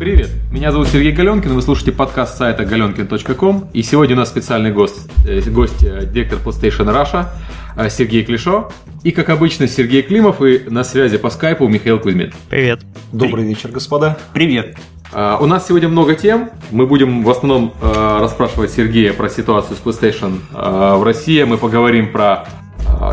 Привет, меня зовут Сергей Галенкин, вы слушаете подкаст сайта galenkin.com и сегодня у нас специальный гость, э, гость э, директор PlayStation Russia э, Сергей Клишо и, как обычно, Сергей Климов и на связи по скайпу Михаил Кузьмин. Привет. Добрый вечер, господа. Привет. Uh, у нас сегодня много тем. Мы будем в основном расспрашивать Сергея про ситуацию с PlayStation в России. Мы поговорим про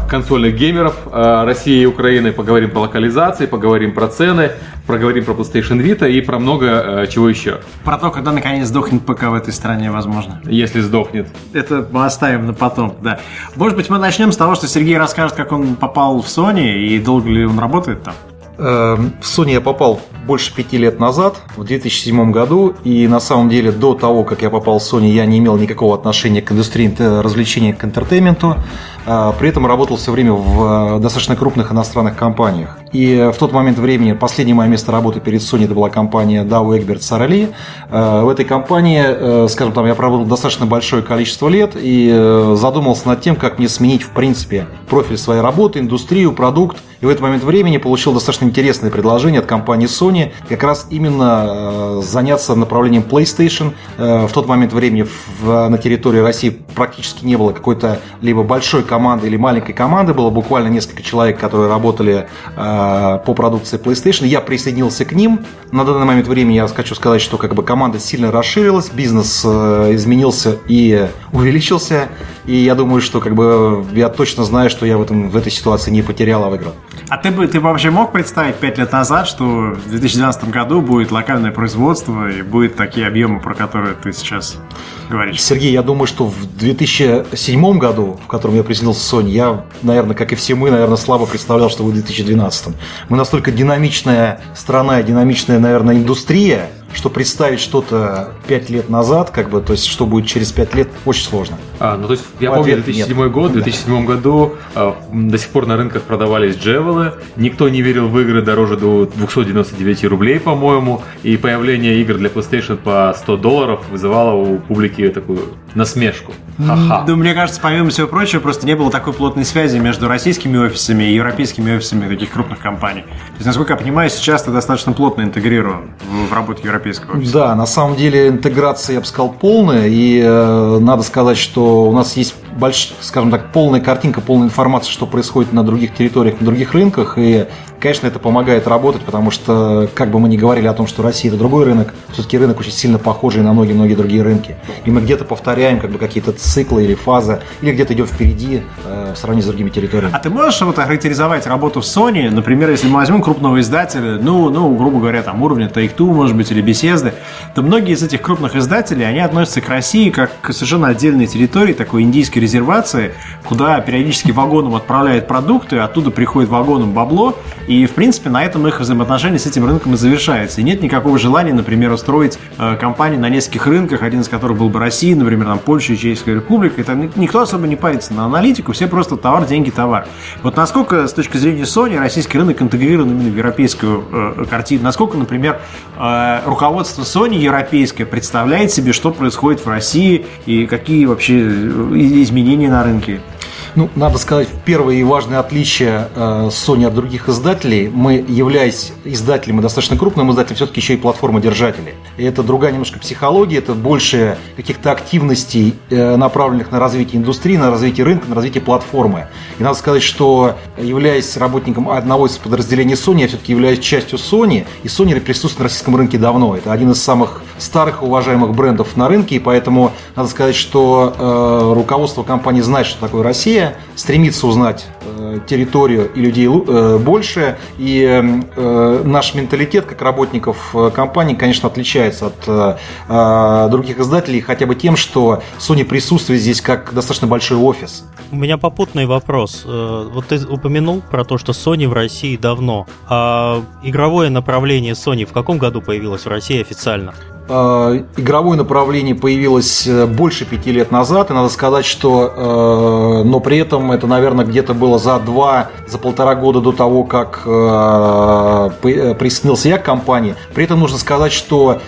консольных геймеров России и Украины, поговорим про локализации, поговорим про цены, поговорим про PlayStation Vita и про много чего еще. Про то, когда наконец сдохнет ПК в этой стране, возможно. Если сдохнет. Это мы оставим на потом, да. Может быть, мы начнем с того, что Сергей расскажет, как он попал в Sony и долго ли он работает там. Эм, в Sony я попал больше пяти лет назад, в 2007 году, и на самом деле до того, как я попал в Sony, я не имел никакого отношения к индустрии развлечений, к интертейменту. А, при этом работал все время в э, достаточно крупных иностранных компаниях. И в тот момент времени, последнее мое место работы перед Sony, это была компания Dow Egberts Сарали. Э, в этой компании, э, скажем там, я провел достаточно большое количество лет и задумался над тем, как мне сменить, в принципе, профиль своей работы, индустрию, продукт. И в этот момент времени получил достаточно интересное предложение от компании Sony как раз именно заняться направлением PlayStation. В тот момент времени на территории России практически не было какой-то либо большой компании, команды или маленькой команды, было буквально несколько человек, которые работали э, по продукции PlayStation. Я присоединился к ним. На данный момент времени я хочу сказать, что как бы команда сильно расширилась, бизнес э, изменился и увеличился. И я думаю, что как бы я точно знаю, что я в, этом, в этой ситуации не потерял, а выиграл. А ты бы ты вообще мог представить пять лет назад, что в 2012 году будет локальное производство и будет такие объемы, про которые ты сейчас говоришь? Сергей, я думаю, что в 2007 году, в котором я присоединился Sony, я, наверное, как и все мы, наверное, слабо представлял, что будет в 2012. Мы настолько динамичная страна, динамичная, наверное, индустрия, что представить что-то 5 лет назад, как бы, то есть что будет через 5 лет, очень сложно. А, ну то есть я помню 2007 нет. год, в 2007 да. году э, до сих пор на рынках продавались джевелы, никто не верил в игры дороже до 299 рублей, по-моему, и появление игр для PlayStation по 100 долларов вызывало у публики такую насмешку. Ха-ха. Да, мне кажется, помимо всего прочего, просто не было такой плотной связи между российскими офисами и европейскими офисами таких крупных компаний. То есть, насколько я понимаю, сейчас ты достаточно плотно интегрирован в работу европейского офиса. Да, на самом деле интеграция, я бы сказал, полная, и э, надо сказать, что у нас есть больш, скажем так, полная картинка, полная информация, что происходит на других территориях, на других рынках, и Конечно, это помогает работать, потому что, как бы мы ни говорили о том, что Россия это другой рынок, все-таки рынок очень сильно похожий на многие-многие другие рынки. И мы где-то повторяем как бы какие-то циклы или фазы, или где-то идем впереди э, в сравнении с другими территориями. А ты можешь вот охарактеризовать работу в Sony, например, если мы возьмем крупного издателя, ну, ну, грубо говоря, там уровня Take-Two, может быть, или Bethesda, то многие из этих крупных издателей, они относятся к России как к совершенно отдельной территории, такой индийской резервации, куда периодически вагоном отправляют продукты, оттуда приходит вагоном бабло, и, в принципе, на этом их взаимоотношения с этим рынком и завершается. И нет никакого желания, например, устроить э, компании на нескольких рынках, один из которых был бы Россия, например, там Польша и Чешская Республика. И там никто особо не парится на аналитику, все просто товар, деньги, товар. Вот насколько, с точки зрения Sony, российский рынок интегрирован именно в европейскую э, картину? Насколько, например, э, руководство Sony европейское представляет себе, что происходит в России и какие вообще э, изменения на рынке? Ну, надо сказать, первое и важное отличие э, Sony от других издателей, мы, являясь издателем и достаточно крупным издателем, все-таки еще и платформодержатели. И это другая немножко психология, это больше каких-то активностей, э, направленных на развитие индустрии, на развитие рынка, на развитие платформы. И надо сказать, что являясь работником одного из подразделений Sony, я все-таки являюсь частью Sony, и Sony присутствует на российском рынке давно. Это один из самых старых уважаемых брендов на рынке, и поэтому надо сказать, что э, руководство компании знает, что такое Россия, стремится узнать э, территорию и людей э, больше. И э, наш менталитет, как работников компании, конечно, отличается от других издателей хотя бы тем, что Sony присутствует здесь как достаточно большой офис. У меня попутный вопрос. Вот ты упомянул про то, что Sony в России давно. А игровое направление Sony в каком году появилось в России официально? Э, игровое направление появилось э, больше пяти лет назад, и надо сказать, что, э, но при этом это, наверное, где-то было за два, за полтора года до того, как присоединился я к компании. При этом нужно сказать, что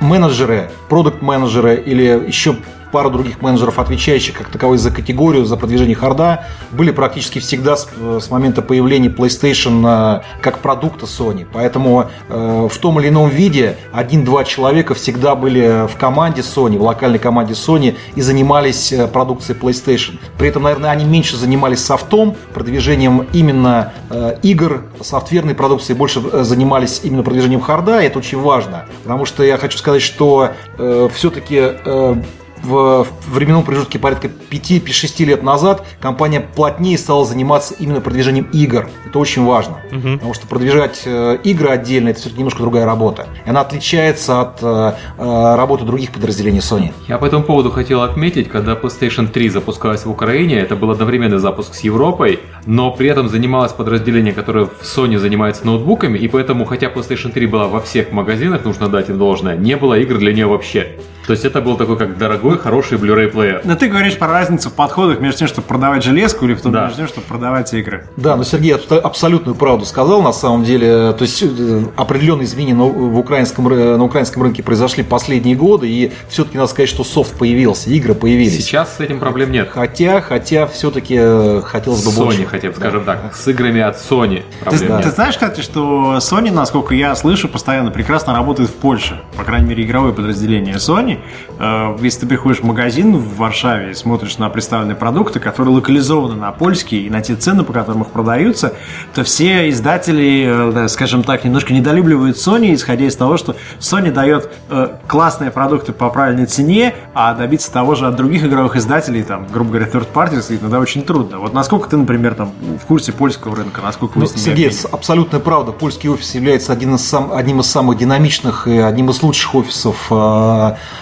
менеджеры, продукт-менеджеры или еще пара других менеджеров, отвечающих как таковой за категорию, за продвижение харда, были практически всегда с, с момента появления PlayStation как продукта Sony. Поэтому э, в том или ином виде один-два человека всегда были в команде Sony, в локальной команде Sony и занимались э, продукцией PlayStation. При этом, наверное, они меньше занимались софтом, продвижением именно э, игр, софтверной продукции, больше э, занимались именно продвижением харда, и это очень важно. Потому что я хочу сказать, что э, все-таки э, в временном промежутке порядка 5-6 лет назад компания плотнее стала заниматься именно продвижением игр. Это очень важно. Угу. Потому что продвижать э, игры отдельно это все-таки немножко другая работа. И она отличается от э, э, работы других подразделений Sony. Я по этому поводу хотел отметить, когда PlayStation 3 запускалась в Украине, это был одновременный запуск с Европой, но при этом занималось подразделение, которое в Sony занимается ноутбуками, и поэтому, хотя PlayStation 3 была во всех магазинах, нужно дать им должное, не было игр для нее вообще. То есть это был такой как дорогой, хороший Blu-ray плеер. Но ты говоришь про разницу в подходах между тем, чтобы продавать железку или в том, да. между тем, чтобы продавать игры. Да, но Сергей абсолютную правду сказал на самом деле. То есть э, определенные изменения в украинском, на украинском рынке произошли последние годы, и все-таки надо сказать, что софт появился, игры появились. Сейчас с этим проблем нет. Хотя, хотя все-таки э, хотелось бы Sony, больше. Sony, хотя бы, скажем да. так, с играми от Sony ты, нет. ты знаешь, кстати, что Sony, насколько я слышу, постоянно прекрасно работает в Польше. По крайней мере, игровое подразделение Sony. Э, если ты приходишь в магазин в Варшаве и смотришь на представленные продукты, которые локализованы на польские и на те цены, по которым их продаются, то все издатели, э, скажем так, немножко недолюбливают Sony, исходя из того, что Sony дает э, классные продукты по правильной цене, а добиться того же от других игровых издателей, там, грубо говоря, third parties, иногда очень трудно. Вот насколько ты, например, там, в курсе польского рынка, насколько вы ну, Сергей, абсолютная правда. Польский офис является один из сам, одним из самых динамичных и одним из лучших офисов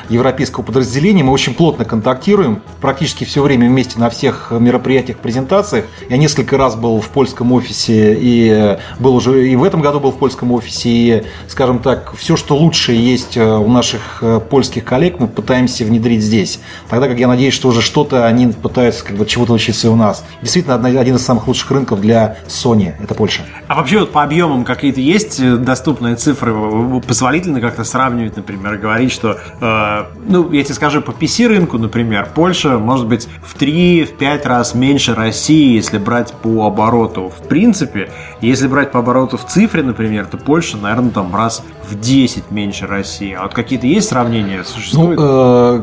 европейского подразделения. Мы очень плотно контактируем, практически все время вместе на всех мероприятиях, презентациях. Я несколько раз был в польском офисе и был уже и в этом году был в польском офисе. И, скажем так, все, что лучшее есть э, у наших э, польских коллег, мы пытаемся внедрить здесь. Тогда как я надеюсь, что уже что-то они пытаются как бы чего-то учиться и у нас. Действительно, один из самых лучших рынков для Sony – это Польша. А вообще вот по объемам какие-то есть э, доступные цифры? Позволительно как-то сравнивать, например, говорить, что, э, ну, я тебе скажу, по PC рынку, например, Польша может быть в 3-5 раз меньше России, если брать по обороту. В принципе, если брать по обороту в цифре, например, то Польша, наверное, там раз в 10 меньше России. А вот какие-то есть сравнения? Существуют? Ну, э,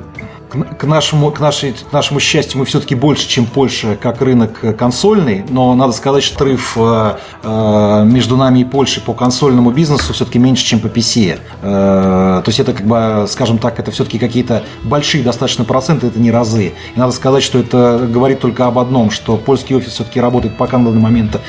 к нашему, к, нашей, к нашему счастью, мы все-таки больше, чем Польша, как рынок консольный, но надо сказать, что отрыв э, э, между нами и Польшей по консольному бизнесу все-таки меньше, чем по PC. Э, то есть это, как бы, скажем так, это все-таки какие-то большие достаточно проценты, это не разы. И надо сказать, что это говорит только об одном, что польский офис все-таки работает пока на данный момент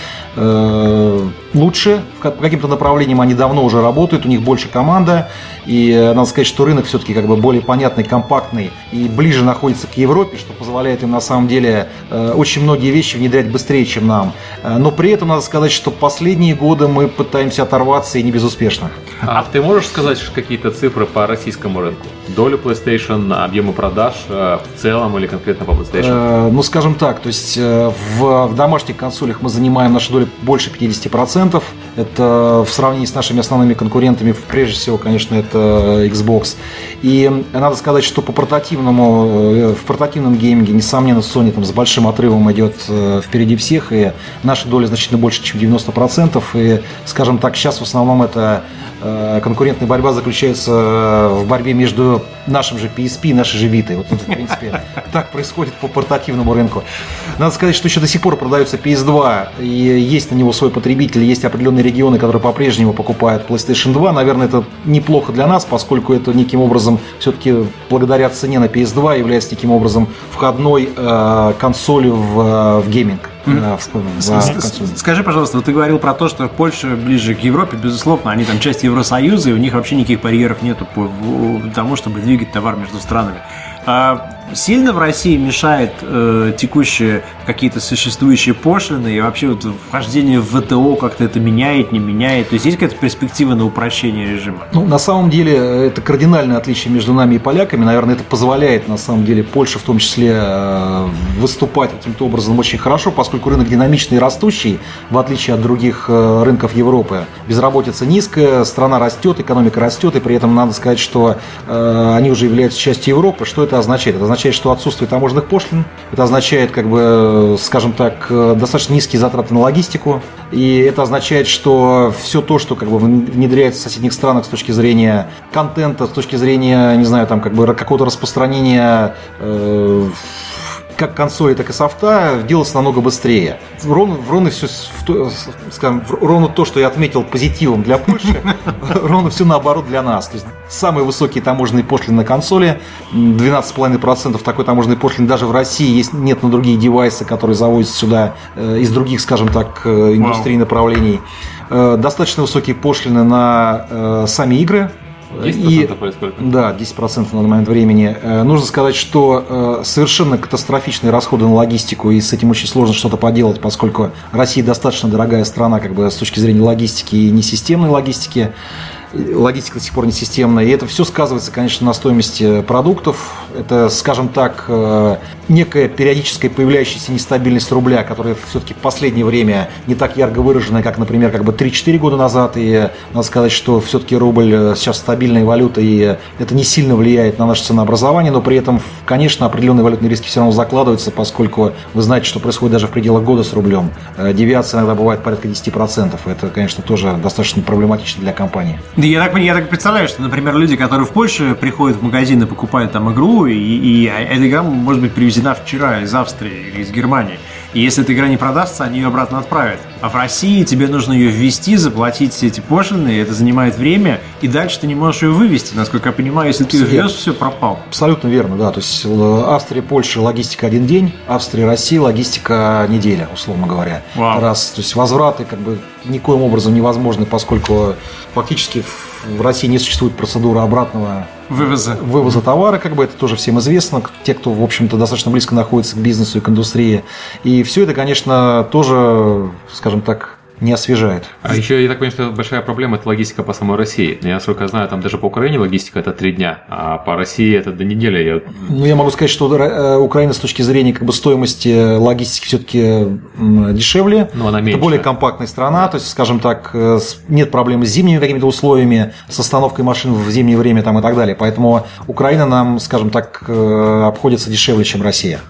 лучше, по каким-то направлениям они давно уже работают, у них больше команда, и надо сказать, что рынок все-таки как бы более понятный, компактный, и ближе находится к Европе, что позволяет им на самом деле э, очень многие вещи внедрять быстрее, чем нам. Э, но при этом надо сказать, что последние годы мы пытаемся оторваться и не безуспешно. А ты можешь сказать какие-то цифры по российскому рынку? Долю PlayStation, объемы продаж э, в целом или конкретно по PlayStation? Ну, скажем так, то есть в, в домашних консолях мы занимаем нашу долю больше 50% процентов это в сравнении с нашими основными конкурентами, прежде всего, конечно, это Xbox. И надо сказать, что по портативному, э, в портативном гейминге, несомненно, Sony там с большим отрывом идет э, впереди всех, и наша доля значительно больше, чем 90%. И, скажем так, сейчас в основном это э, конкурентная борьба заключается в борьбе между нашим же PSP и нашей же Vita. Вот, в принципе, так происходит по портативному рынку. Надо сказать, что еще до сих пор продается PS2, и есть на него свой потребитель, есть определенные регионы, которые по-прежнему покупают PlayStation 2. Наверное, это неплохо для нас, поскольку это неким образом все-таки благодаря цене на PS2 является неким образом входной э, консолью в, в гейминг. Э, Скажи, пожалуйста, вот ты говорил про то, что Польша ближе к Европе, безусловно, они там часть Евросоюза, и у них вообще никаких барьеров нету по тому, чтобы двигать товар между странами. А сильно в России мешает э, текущие какие-то существующие пошлины и вообще вот вхождение в ВТО как-то это меняет, не меняет? То есть есть какая-то перспектива на упрощение режима? Ну, на самом деле, это кардинальное отличие между нами и поляками. Наверное, это позволяет, на самом деле, Польше в том числе э, выступать каким-то образом очень хорошо, поскольку рынок динамичный и растущий, в отличие от других э, рынков Европы. Безработица низкая, страна растет, экономика растет, и при этом надо сказать, что э, они уже являются частью Европы. Что это означает? Это означает, что отсутствие таможенных пошлин, это означает, как бы, скажем так, э, достаточно низкие затраты на логистику, и это означает, что все то, что как бы внедряется в соседних странах с точки зрения контента, с точки зрения, не знаю, там как бы какого-то распространения э, как консоли, так и софта делается намного быстрее. Ровно, ровно все, скажем, ровно то, что я отметил позитивом для Польши, ровно все наоборот для нас. То есть самые высокие таможенные пошлины на консоли, 12,5% такой таможенной пошлины даже в России есть, нет на другие девайсы, которые завозятся сюда э, из других, скажем так, э, индустрий направлений. Э, достаточно высокие пошлины на сами игры, 10% и, сколько? Да, 10% на данный момент времени. Э, нужно сказать, что э, совершенно катастрофичные расходы на логистику, и с этим очень сложно что-то поделать, поскольку Россия достаточно дорогая страна как бы с точки зрения логистики и несистемной логистики логистика до сих пор не системная. И это все сказывается, конечно, на стоимости продуктов. Это, скажем так, э, некая периодическая появляющаяся нестабильность рубля, которая все-таки в последнее время не так ярко выраженная, как, например, как бы 3-4 года назад. И надо сказать, что все-таки рубль э, сейчас стабильная валюта, и это не сильно влияет на наше ценообразование, но при этом, конечно, определенные валютные риски все равно закладываются, поскольку вы знаете, что происходит даже в пределах года с рублем. Э, девиация иногда бывает порядка 10%. Это, конечно, тоже достаточно проблематично для компании. Да я так, я так представляю, что, например, люди, которые в Польше приходят в магазин и покупают там игру, и, и эта игра может быть привезена вчера из Австрии или из Германии. И если эта игра не продастся, они ее обратно отправят. А в России тебе нужно ее ввести, заплатить все эти пошлины, это занимает время, и дальше ты не можешь ее вывести. Насколько я понимаю, если ты ее ввез, все пропал. Абсолютно верно, да. То есть э, Австрия, Польша, логистика один день, Австрия, Россия, логистика неделя, условно говоря. Вау. Раз. То есть возвраты как бы никоим образом невозможны, поскольку фактически в России не существует процедуры обратного вывоза. вывоза товара, как бы это тоже всем известно, те, кто, в общем-то, достаточно близко находится к бизнесу и к индустрии. И все это, конечно, тоже, скажем так, не освежает. А еще, я так понимаю, что большая проблема – это логистика по самой России. Я, насколько знаю, там даже по Украине логистика – это три дня, а по России это до недели. Я... Ну, я могу сказать, что э, Украина с точки зрения как бы, стоимости логистики все-таки дешевле. Но она меньше. Это более компактная страна, то есть, скажем так, э, нет проблем с зимними какими-то условиями, с остановкой машин в зимнее время там, и так далее. Поэтому Украина нам, скажем так, э, обходится дешевле, чем Россия.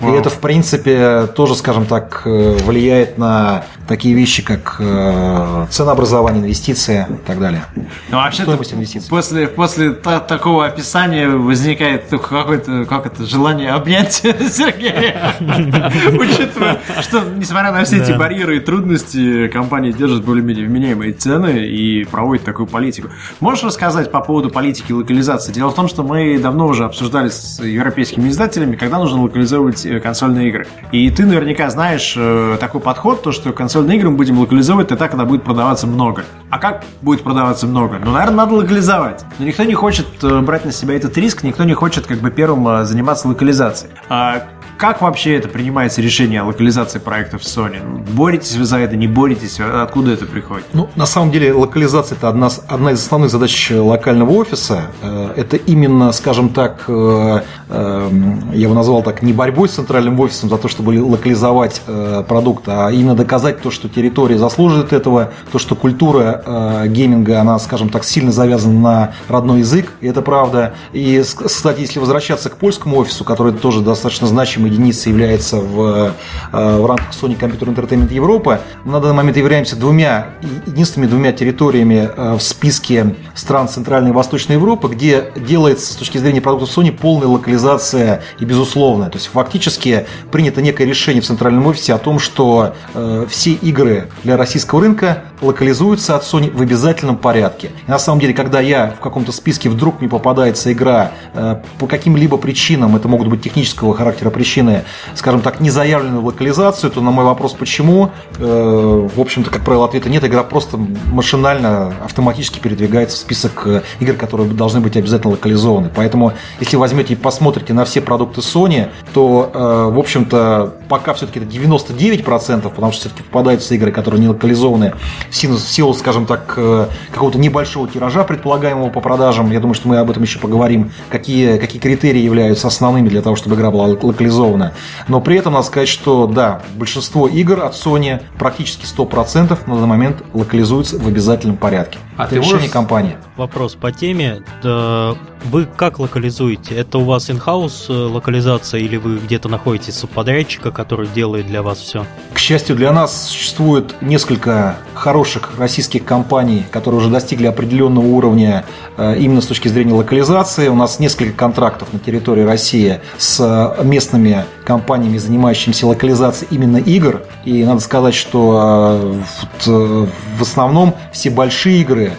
И это, в принципе, тоже, скажем так, влияет на такие вещи, как э, ценообразование, инвестиции и так далее. Ну, вообще Стоимость инвестиций. После, после та, такого описания возникает какое-то как это, желание обнять Сергея. Учитывая, что, несмотря на все эти барьеры и трудности, компания держит более-менее вменяемые цены и проводит такую политику. Можешь рассказать по поводу политики локализации? Дело в том, что мы давно уже обсуждали с европейскими издателями, когда нужно локализовывать э, консольные игры. И ты наверняка знаешь э, такой подход, то, что консоль консольные игры мы будем локализовывать тогда, когда будет продаваться много. А как будет продаваться много? Ну, наверное, надо локализовать. Но никто не хочет э, брать на себя этот риск, никто не хочет как бы первым э, заниматься локализацией. А как вообще это принимается решение о локализации проектов Sony? Боретесь вы за это, не боретесь? Откуда это приходит? Ну, на самом деле, локализация – это одна, одна из основных задач локального офиса. Э, это именно, скажем так, э, э, я его назвал так, не борьбой с центральным офисом за то, чтобы локализовать продукт, а именно доказать то, что территория заслуживает этого, то, что культура гейминга, она, скажем так, сильно завязана на родной язык, и это правда. И, кстати, если возвращаться к польскому офису, который тоже достаточно значимый единица является в, э, в рамках Sony Computer Entertainment Европа. Мы на данный момент являемся двумя, единственными двумя территориями э, в списке стран Центральной и Восточной Европы, где делается с точки зрения продуктов Sony полная локализация и безусловная. То есть фактически принято некое решение в центральном офисе о том, что э, все игры для российского рынка локализуются от Sony в обязательном порядке. И на самом деле, когда я в каком-то списке вдруг мне попадается игра э, по каким-либо причинам, это могут быть технического характера причины, скажем так, не заявленную локализацию, то на мой вопрос, почему, э, в общем-то, как правило, ответа нет. Игра просто машинально, автоматически передвигается в список э, игр, которые должны быть обязательно локализованы. Поэтому, если возьмете и посмотрите на все продукты Sony, то, в общем-то, пока все-таки это 99%, потому что все-таки попадаются игры, которые не локализованы в силу, скажем так, э, какого-то небольшого тиража предполагаемого по продажам. Я думаю, что мы об этом еще поговорим, какие, какие критерии являются основными для того, чтобы игра была локализована. Но при этом надо сказать, что да, большинство игр от Sony практически 100% на данный момент локализуются в обязательном порядке. А это ты решение можешь- компании. Вопрос по теме. Да, Вы как локализуете? Это у вас in-house э, локализация или вы где-то находите субподрядчика, который делает для вас все? К счастью для нас, существует несколько хороших российских компаний, которые уже достигли определенного уровня э, именно с точки зрения локализации. У нас несколько контрактов на территории России с э, местными компаниями, занимающимися локализацией именно игр. И надо сказать, что э, в основном все большие игры,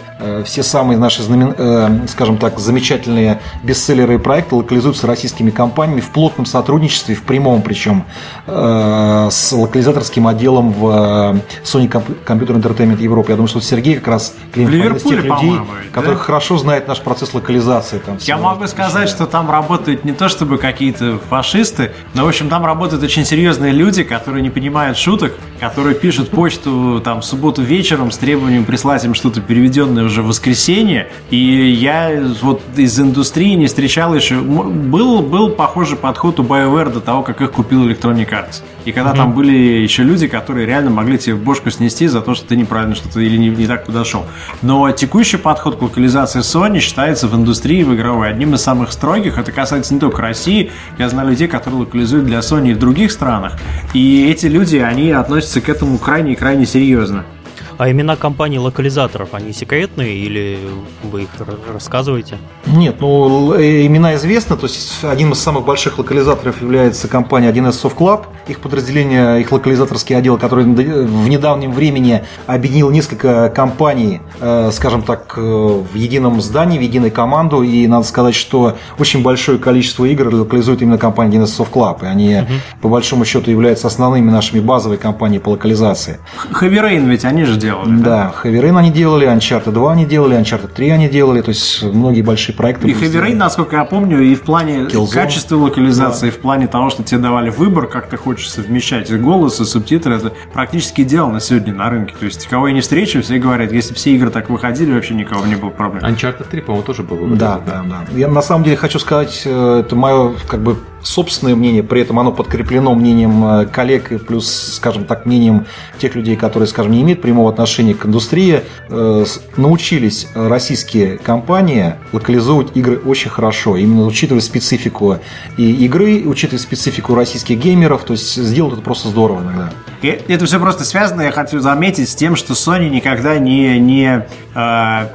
все самые наши, знамен- э, скажем так, замечательные бестселлеры и проекты локализуются российскими компаниями в плотном сотрудничестве, в прямом причем, э, с локализаторским отделом в э, Sony Comp- Computer Entertainment Европы. Я думаю, что Сергей как раз клиент из тех людей, который да? хорошо знает наш процесс локализации. Там, Я могу сказать, что там работают не то чтобы какие-то фашисты, но, в общем, там работают очень серьезные люди, которые не понимают шуток, которые пишут почту там в субботу вечером с требованием прислать им что-то переведенное уже в воскресенье. И я вот из индустрии не встречал еще... Был, был похожий подход у BioWare до того, как их купил Electronic Arts. И когда там были еще люди, которые реально могли тебе бошку снести за то, что ты неправильно что-то или не, не так подошел. Но текущий подход к локализации Sony считается в индустрии в игровой одним из самых строгих. Это касается не только России. Я знаю людей, которые локализуют для Sony и в других странах. И эти люди, они относятся к этому крайне и крайне серьезно. А имена компаний локализаторов, они секретные или вы их рассказываете? Нет, ну э, имена известны. То есть один из самых больших локализаторов является компания 1С Soft Club. Их подразделение, их локализаторский отдел, который в недавнем времени объединил несколько компаний, э, скажем так, э, в едином здании, в единой команду. И надо сказать, что очень большое количество игр локализует именно компания 1С Soft Club. И они, по большому счету, являются основными нашими базовой компанией по локализации. Heavy Rain ведь они же делали. Да, Heavy Rain они делали, Uncharted 2 они делали, Uncharted 3 они делали. То есть многие большие проекты. И Heavy Rain, насколько я помню, и в плане Killzone. качества локализации, и в плане того, что тебе давали выбор, как ты хочешь совмещать и голос, и субтитры, это практически идеально сегодня на рынке. То есть, кого я не встречу, все говорят, если бы все игры так выходили, вообще никого не было проблем. Uncharted 3, по-моему, тоже был. Да, да, да. Я на самом деле хочу сказать, э, это мое как бы собственное мнение, при этом оно подкреплено мнением э, коллег и плюс, скажем так, мнением тех людей, которые, скажем, не имеют прямого отношения к индустрии, э, с- научились российские компании локализовывать игры очень хорошо, именно учитывая специфику и игры, учитывая специфику российских геймеров, то есть сделать это просто здорово иногда. Это все просто связано, я хочу заметить, с тем, что Sony никогда не, не э,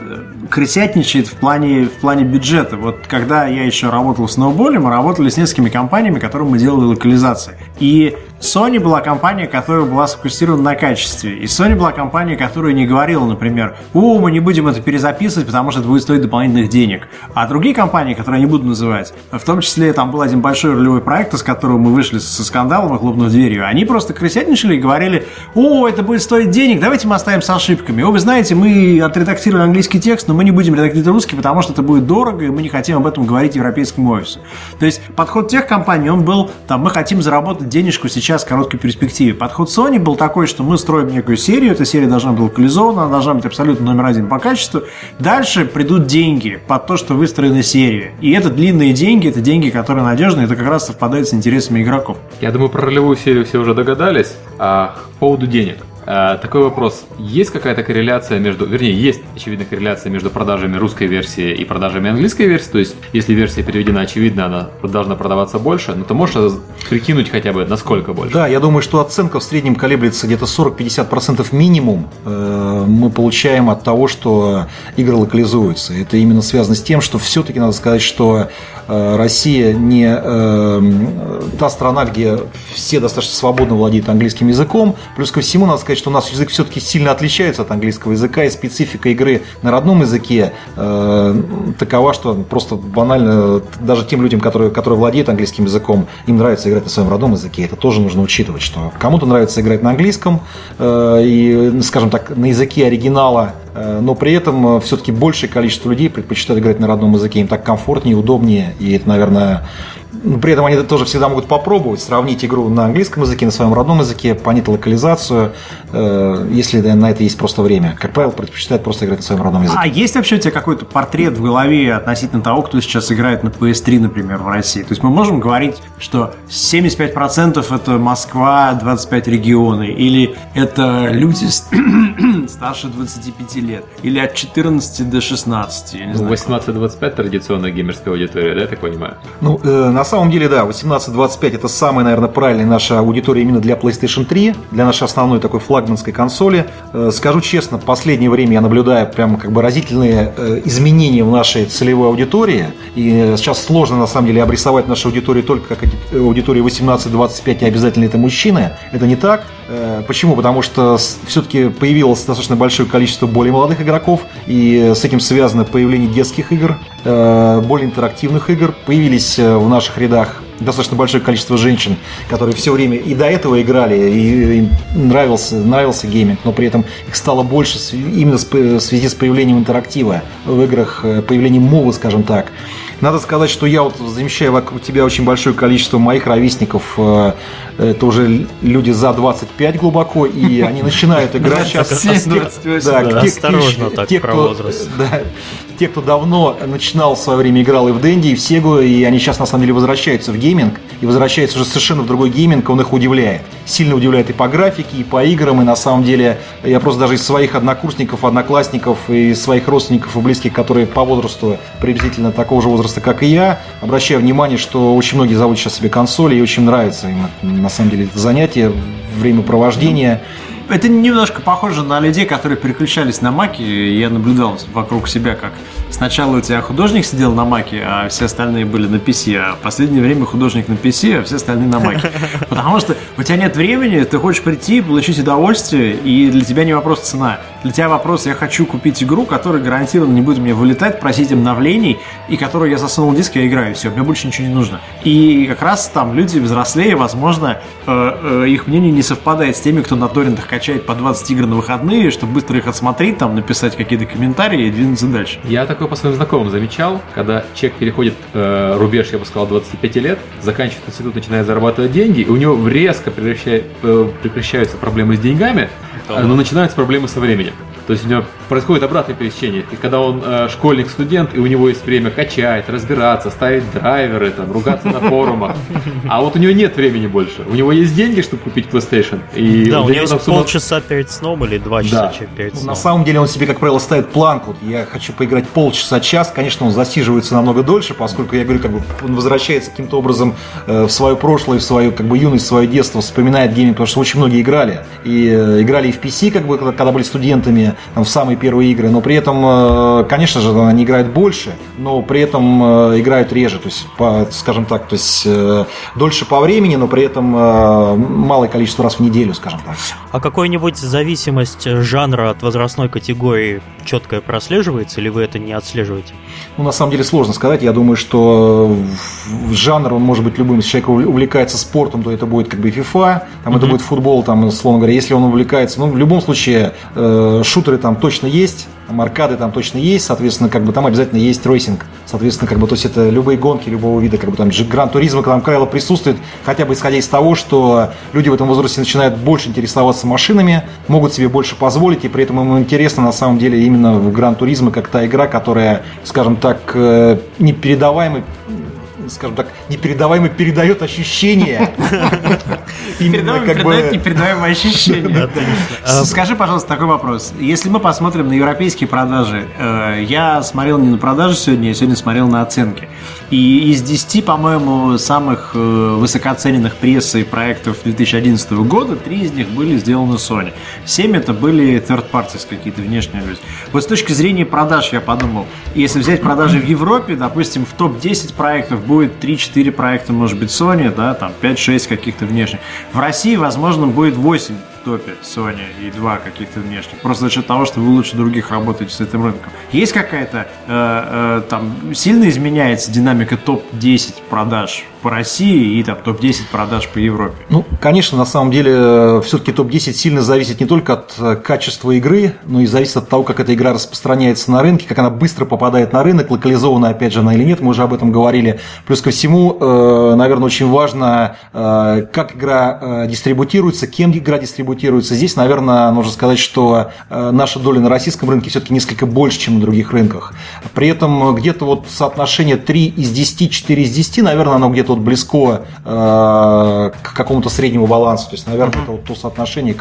крысятничает в плане, в плане бюджета. Вот когда я еще работал в Snowball, мы работали с несколькими компаниями, которым мы делали локализации. И Sony была компания, которая была сфокусирована на качестве. И Sony была компания, которая не говорила, например, о, мы не будем это перезаписывать, потому что это будет стоить дополнительных денег. А другие компании, которые я не буду называть, в том числе там был один большой ролевой проект, из которого мы вышли со скандалом и хлопнув дверью, они просто крысятничали и говорили, о, это будет стоить денег, давайте мы оставим с ошибками. О, вы знаете, мы отредактировали английский текст, но мы не будем редактировать русский, потому что это будет дорого, и мы не хотим об этом говорить европейскому офису. То есть подход тех компаний, он был, там, мы хотим заработать денежку сейчас в короткой перспективе. Подход Sony был такой, что мы строим некую серию, эта серия должна быть локализована, она должна быть абсолютно номер один по качеству. Дальше придут деньги под то, что выстроена серия. И это длинные деньги, это деньги, которые надежные, это как раз совпадает с интересами игроков. Я думаю, про ролевую серию все уже догадались. А по поводу денег. А, такой вопрос. Есть какая-то корреляция между... Вернее, есть, очевидно, корреляция между продажами русской версии и продажами английской версии. То есть, если версия переведена, очевидно, она должна продаваться больше. Но ты можешь прикинуть хотя бы, насколько больше? Да, я думаю, что оценка в среднем колеблется где-то 40-50% минимум э, мы получаем от того, что игры локализуются. Это именно связано с тем, что все-таки надо сказать, что э, Россия не э, та страна, где все достаточно свободно владеют английским языком. Плюс ко всему, надо сказать, что у нас язык все-таки сильно отличается от английского языка, и специфика игры на родном языке э, такова, что просто банально даже тем людям, которые, которые владеют английским языком, им нравится играть на своем родном языке. Это тоже нужно учитывать, что кому-то нравится играть на английском э, и, скажем так, на языке оригинала, э, но при этом все-таки большее количество людей предпочитают играть на родном языке. Им так комфортнее, удобнее, и это, наверное, ну, при этом они тоже всегда могут попробовать сравнить игру на английском языке, на своем родном языке, понять локализацию, э, если на это есть просто время. Как правило, предпочитают просто играть на своем родном языке. А есть вообще у тебя какой-то портрет в голове относительно того, кто сейчас играет на PS3, например, в России? То есть мы можем говорить, что 75% это Москва, 25 регионы, или это люди старше 25 лет, или от 14 до 16, я не Ну, знаю. 18-25 традиционная геймерская аудитория, да, я так понимаю? Ну, э, на самом деле, да, 18-25 это самая, наверное, правильная наша аудитория именно для PlayStation 3, для нашей основной такой флагманской консоли. Э, скажу честно, в последнее время я наблюдаю прям как бы разительные э, изменения в нашей целевой аудитории. И э, сейчас сложно, на самом деле, обрисовать нашу аудиторию только как аудиторию 18-25 и обязательно это мужчины. Это не так. Почему? Потому что все-таки появилось достаточно большое количество более молодых игроков, и с этим связано появление детских игр, более интерактивных игр. Появились в наших рядах достаточно большое количество женщин, которые все время и до этого играли, и им нравился, нравился гейминг, но при этом их стало больше именно в связи с появлением интерактива в играх, э, появлением мовы, скажем так. Надо сказать, что я вот замечаю вокруг тебя очень большое количество моих ровесников. э, Это уже люди за 25 глубоко, и они начинают играть сейчас. 27-28, Да, те- кто- те, кто давно начинал в свое время играл и в Дэнди, и в Сегу, и они сейчас на самом деле возвращаются в гейминг, и возвращаются уже совершенно в другой гейминг, он их удивляет. Сильно удивляет и по графике, и по играм, и на самом деле я просто даже из своих однокурсников, одноклассников, и своих родственников и близких, которые по возрасту приблизительно такого же возраста, как и я, обращаю внимание, что очень многие зовут сейчас себе консоли, и очень нравится им на самом деле это занятие, времяпровождение. Это немножко похоже на людей, которые переключались на маки. Я наблюдал вокруг себя, как сначала у тебя художник сидел на маке, а все остальные были на PC, а в последнее время художник на PC, а все остальные на маке. Потому что у тебя нет времени, ты хочешь прийти, получить удовольствие, и для тебя не вопрос цена. Для тебя вопрос, я хочу купить игру, которая гарантированно не будет мне вылетать, просить обновлений, и которую я засунул в диск, я играю, все, мне больше ничего не нужно. И как раз там люди взрослее, возможно, э, э, их мнение не совпадает с теми, кто на торрентах качает по 20 игр на выходные, чтобы быстро их отсмотреть, там написать какие-то комментарии и двинуться дальше. Я такое по своим знакомым замечал, когда человек переходит э, рубеж, я бы сказал, 25 лет, заканчивает институт, начинает зарабатывать деньги, и у него резко прекращает- э, прекращаются проблемы с деньгами, э, но начинаются проблемы со временем. То есть у него происходит обратное пересечение. И когда он э, школьник, студент, и у него есть время качать, разбираться, ставить драйверы, там, ругаться на форумах. А вот у него нет времени больше. У него есть деньги, чтобы купить PlayStation. И Да, у него есть сумма- полчаса перед сном или два часа Да. перед сном. На самом деле он себе, как правило, ставит планку. Я хочу поиграть полчаса, час. Конечно, он засиживается намного дольше, поскольку, я говорю, как бы он возвращается каким-то образом э, в свое прошлое, в свою как бы юность, в свое детство, вспоминает гейминг, потому что очень многие играли. И э, играли и в PC, как бы, когда, когда были студентами, там, в самые первые игры. Но при этом, э, конечно же, они играют больше, но при этом э, играют реже. То есть, по, скажем так, то есть э, дольше по времени, но при этом малое количество раз в неделю, скажем так. А какой-нибудь зависимость жанра от возрастной категории четкая прослеживается, или вы это не отслеживаете? Ну, на самом деле сложно сказать. Я думаю, что жанр, он может быть любым. Если человек увл- увлекается спортом, то это будет как бы FIFA, там это будет футбол, там, условно говоря. Если он увлекается, ну, в любом случае, э, шутеры там точно есть, там аркады там точно есть, соответственно, как бы там обязательно есть racing. Соответственно, как бы, то есть это любые гонки любого вида, как бы там Gran Turismo, там правило присутствует, хотя бы исходя из того, что люди в этом возрасте начинают больше интересоваться машинами, могут себе больше позволить, и при этом им интересно на самом деле именно в Гран Туризма как та игра, которая, скажем так, э, непередаваемый скажем так, непередаваемо передает ощущения. Именно как бы... непередаваемые ощущения. С- Скажи, пожалуйста, такой вопрос. Если мы посмотрим на европейские продажи, э, я смотрел не на продажи сегодня, я сегодня смотрел на оценки. И из 10, по-моему, самых э, высокооцененных прессой проектов 2011 года, три из них были сделаны Sony. Семь это были third parties, какие-то внешние люди. Вот с точки зрения продаж я подумал, если взять продажи в Европе, допустим, в топ-10 проектов будет 3-4 проекта, может быть, Sony, да, там 5-6 каких-то внешних. В России, возможно, будет 8 в топе Sony и 2 каких-то внешних. Просто за счет того, что вы лучше других работаете с этим рынком. Есть какая-то, э, э, там, сильно изменяется динамика топ-10 продаж по России и там топ-10 продаж по Европе? Ну, конечно, на самом деле, все-таки топ-10 сильно зависит не только от э, качества игры, но и зависит от того, как эта игра распространяется на рынке, как она быстро попадает на рынок, локализована, опять же, она или нет, мы уже об этом говорили. Плюс ко всему, э, наверное, очень важно, э, как игра дистрибутируется, кем игра дистрибутируется. Здесь, наверное, нужно сказать, что наша доля на российском рынке все-таки несколько больше, чем на других рынках. При этом где-то вот соотношение 3 из 10, 4 из 10, наверное, оно где-то вот близко к какому-то среднему балансу. То есть, наверное, это вот то соотношение,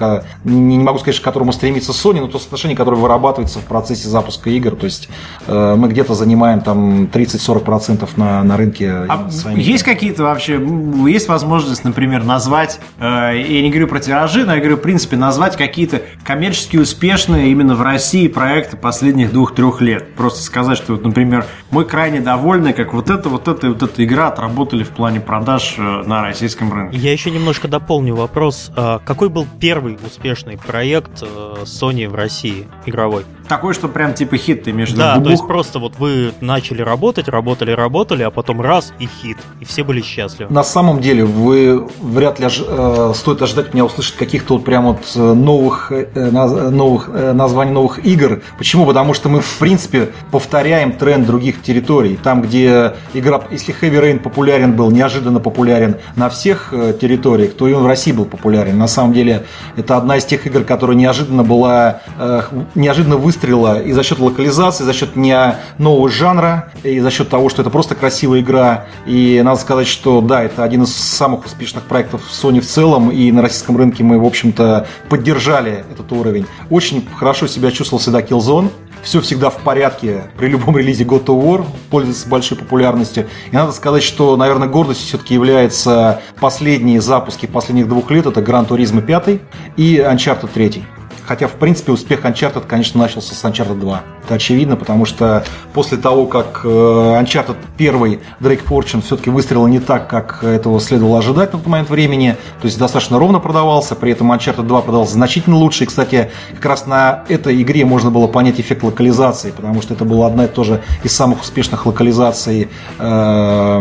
не, не могу сказать, к которому стремится Sony, но то соотношение, которое вырабатывается в процессе запуска игр. То есть э, мы где-то занимаем там 30-40% на, на рынке. А есть какие-то вообще, есть возможность, например, назвать, э, я не говорю про тиражи, но я говорю, в принципе, назвать какие-то коммерчески успешные именно в России проекты последних двух-трех лет. Просто сказать, что, вот, например, мы крайне довольны, как вот эта, вот эта, вот эта игра отработали в плане продаж э, на российском рынке. Я еще немножко дополню вопрос. А какой был первый успешный проект э, Sony в России игровой? Такой, что прям типа хит ты между Да, то есть просто вот вы начали работать, работали, работали, а потом раз и хит, и все были счастливы. На самом деле, вы вряд ли э, стоит ожидать меня услышать каких-то вот прям вот э, новых, э, новых э, названий новых игр. Почему? Потому что мы, в принципе, повторяем тренд других территорий. Там, где игра, если Heavy Rain популярен был, неожиданно популярен на всех э, территориях, то и он в России был популярен. На самом деле, это одна из тех игр, которая неожиданно была, э, неожиданно выстрелила выстрела и за счет локализации, за счет не нового жанра, и за счет того, что это просто красивая игра. И надо сказать, что да, это один из самых успешных проектов Sony в целом, и на российском рынке мы, в общем-то, поддержали этот уровень. Очень хорошо себя чувствовал всегда Killzone, все всегда в порядке при любом релизе God of War, пользуется большой популярностью. И надо сказать, что, наверное, гордостью все-таки являются последние запуски последних двух лет. Это Gran Turismo 5 и Uncharted 3. Хотя, в принципе, успех Uncharted, конечно, начался с Uncharted 2. Это очевидно, потому что после того, как э, Uncharted 1 Drake Fortune все-таки выстрелил не так, как этого следовало ожидать на тот момент времени, то есть достаточно ровно продавался, при этом Uncharted 2 продавался значительно лучше. И, кстати, как раз на этой игре можно было понять эффект локализации, потому что это была одна и тоже из самых успешных локализаций э,